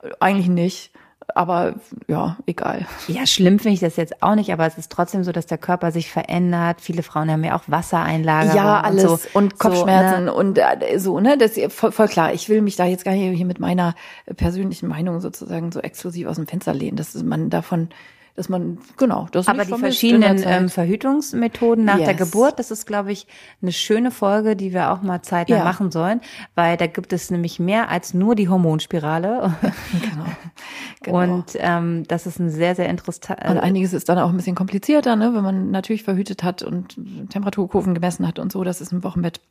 Speaker 1: Äh, Eigentlich nicht. Aber ja, egal.
Speaker 2: Ja, schlimm finde ich das jetzt auch nicht, aber es ist trotzdem so, dass der Körper sich verändert. Viele Frauen haben ja auch Wassereinlagerungen.
Speaker 1: Ja, alles
Speaker 2: und, so.
Speaker 1: und Kopfschmerzen
Speaker 2: So, ne?
Speaker 1: und äh, so, ne? Das ist voll, voll klar. Ich will mich da jetzt gar nicht hier mit meiner persönlichen Meinung sozusagen so exklusiv aus dem Fenster lehnen, dass man davon, dass man, genau, das
Speaker 2: Aber die
Speaker 1: der
Speaker 2: verschiedenen ähm, Verhütungsmethoden nach der
Speaker 1: Yes.
Speaker 2: Geburt, das ist, glaube ich, eine schöne Folge, die wir auch mal zeitnah
Speaker 1: Ja.
Speaker 2: machen sollen, weil da gibt es nämlich mehr als nur die Hormonspirale.
Speaker 1: genau. genau.
Speaker 2: Und ähm, das ist ein sehr, sehr interessant.
Speaker 1: Und einiges ist dann auch ein bisschen komplizierter, ne? wenn man natürlich verhütet hat und Temperaturkurven gemessen hat und so. Das ist im Wochenbett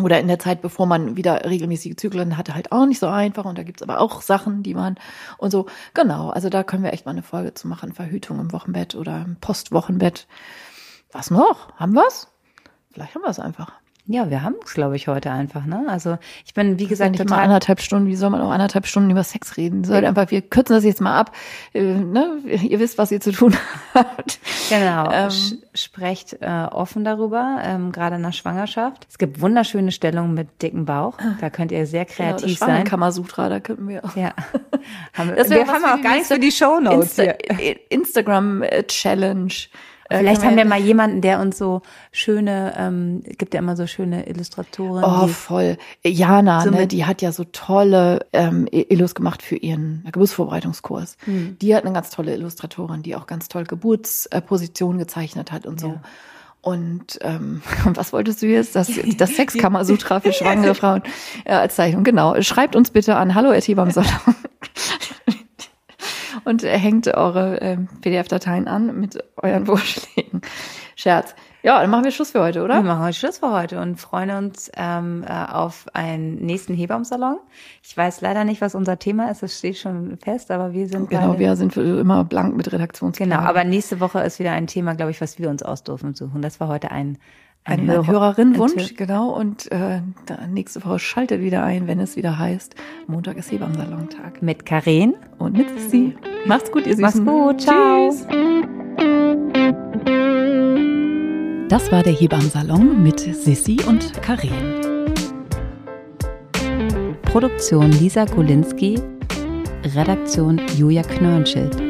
Speaker 1: oder in der Zeit, bevor man wieder regelmäßige Zyklen hatte, halt auch nicht so einfach. Und da gibt's aber auch Sachen, die man und so. Genau, also da können wir echt mal eine Folge zu machen. Verhütung im Wochenbett oder im Postwochenbett. Was noch? Haben wir's? Vielleicht haben wir es einfach.
Speaker 2: Ja, wir haben es, glaube ich, heute einfach. Ne? Also ich bin, wie gesagt,
Speaker 1: nicht mal
Speaker 2: total
Speaker 1: anderthalb Stunden, wie soll man auch anderthalb Stunden über Sex reden? Soll einfach, wir kürzen das jetzt mal ab. Äh, ne? Ihr wisst, was ihr zu tun habt.
Speaker 2: Genau,
Speaker 1: Ähm,
Speaker 2: sprecht äh, offen darüber, ähm, gerade nach Schwangerschaft. Es gibt wunderschöne Stellungen mit dicken Bauch. Da könnt ihr sehr
Speaker 1: Genau,
Speaker 2: kreativ sein.
Speaker 1: Kamasutra, da könnten wir auch.
Speaker 2: Ja. haben wir
Speaker 1: Das
Speaker 2: wir haben auch gar
Speaker 1: nächste
Speaker 2: für die Shownotes
Speaker 1: Insta
Speaker 2: hier.
Speaker 1: Instagram Challenge. Äh,
Speaker 2: Vielleicht haben wir mal jemanden, der uns so schöne, ähm, gibt ja immer so schöne Illustratoren.
Speaker 1: Oh, voll. Jana,
Speaker 2: So
Speaker 1: ne, die hat ja so tolle ähm, Illus gemacht für ihren Geburtsvorbereitungskurs.
Speaker 2: Hm.
Speaker 1: Die hat eine ganz tolle Illustratorin, die auch ganz toll Geburtspositionen gezeichnet hat und so.
Speaker 2: Ja.
Speaker 1: Und ähm, was wolltest du jetzt? Das, das Sexkammersutra für schwangere Frauen äh, als Zeichnung. Genau. Schreibt uns bitte an hallo beim Salon und äh, hängt eure ähm, PDF-Dateien an mit euren Vorschlägen. Scherz. Ja, dann machen wir Schluss für heute,
Speaker 2: wir
Speaker 1: oder?
Speaker 2: machen heute Schluss für heute und freuen uns ähm, äh, auf einen nächsten Hebammsalon. Ich weiß leider nicht, was unser Thema ist, das steht schon fest, aber wir sind
Speaker 1: Genau, wir sind für immer blank mit Redaktionsplan.
Speaker 2: Genau, aber nächste Woche ist wieder ein Thema, glaube ich, was wir uns ausdurfen suchen. Das war heute ein,
Speaker 1: ein, ein
Speaker 2: Hörer-
Speaker 1: Hörerinnenwunsch, genau. Und äh, nächste Woche schaltet wieder ein, wenn es wieder heißt, Montag ist Hebammsalontag.
Speaker 2: mit Karen.
Speaker 1: Und mit Sie. Macht's gut, ihr Süßen.
Speaker 2: Mach's gut, ciao.
Speaker 1: Tschüss. Das war der Hebammsalon mit Sissi und Karin.
Speaker 2: Produktion Lisa Golinski, Redaktion Julia Knörnschild.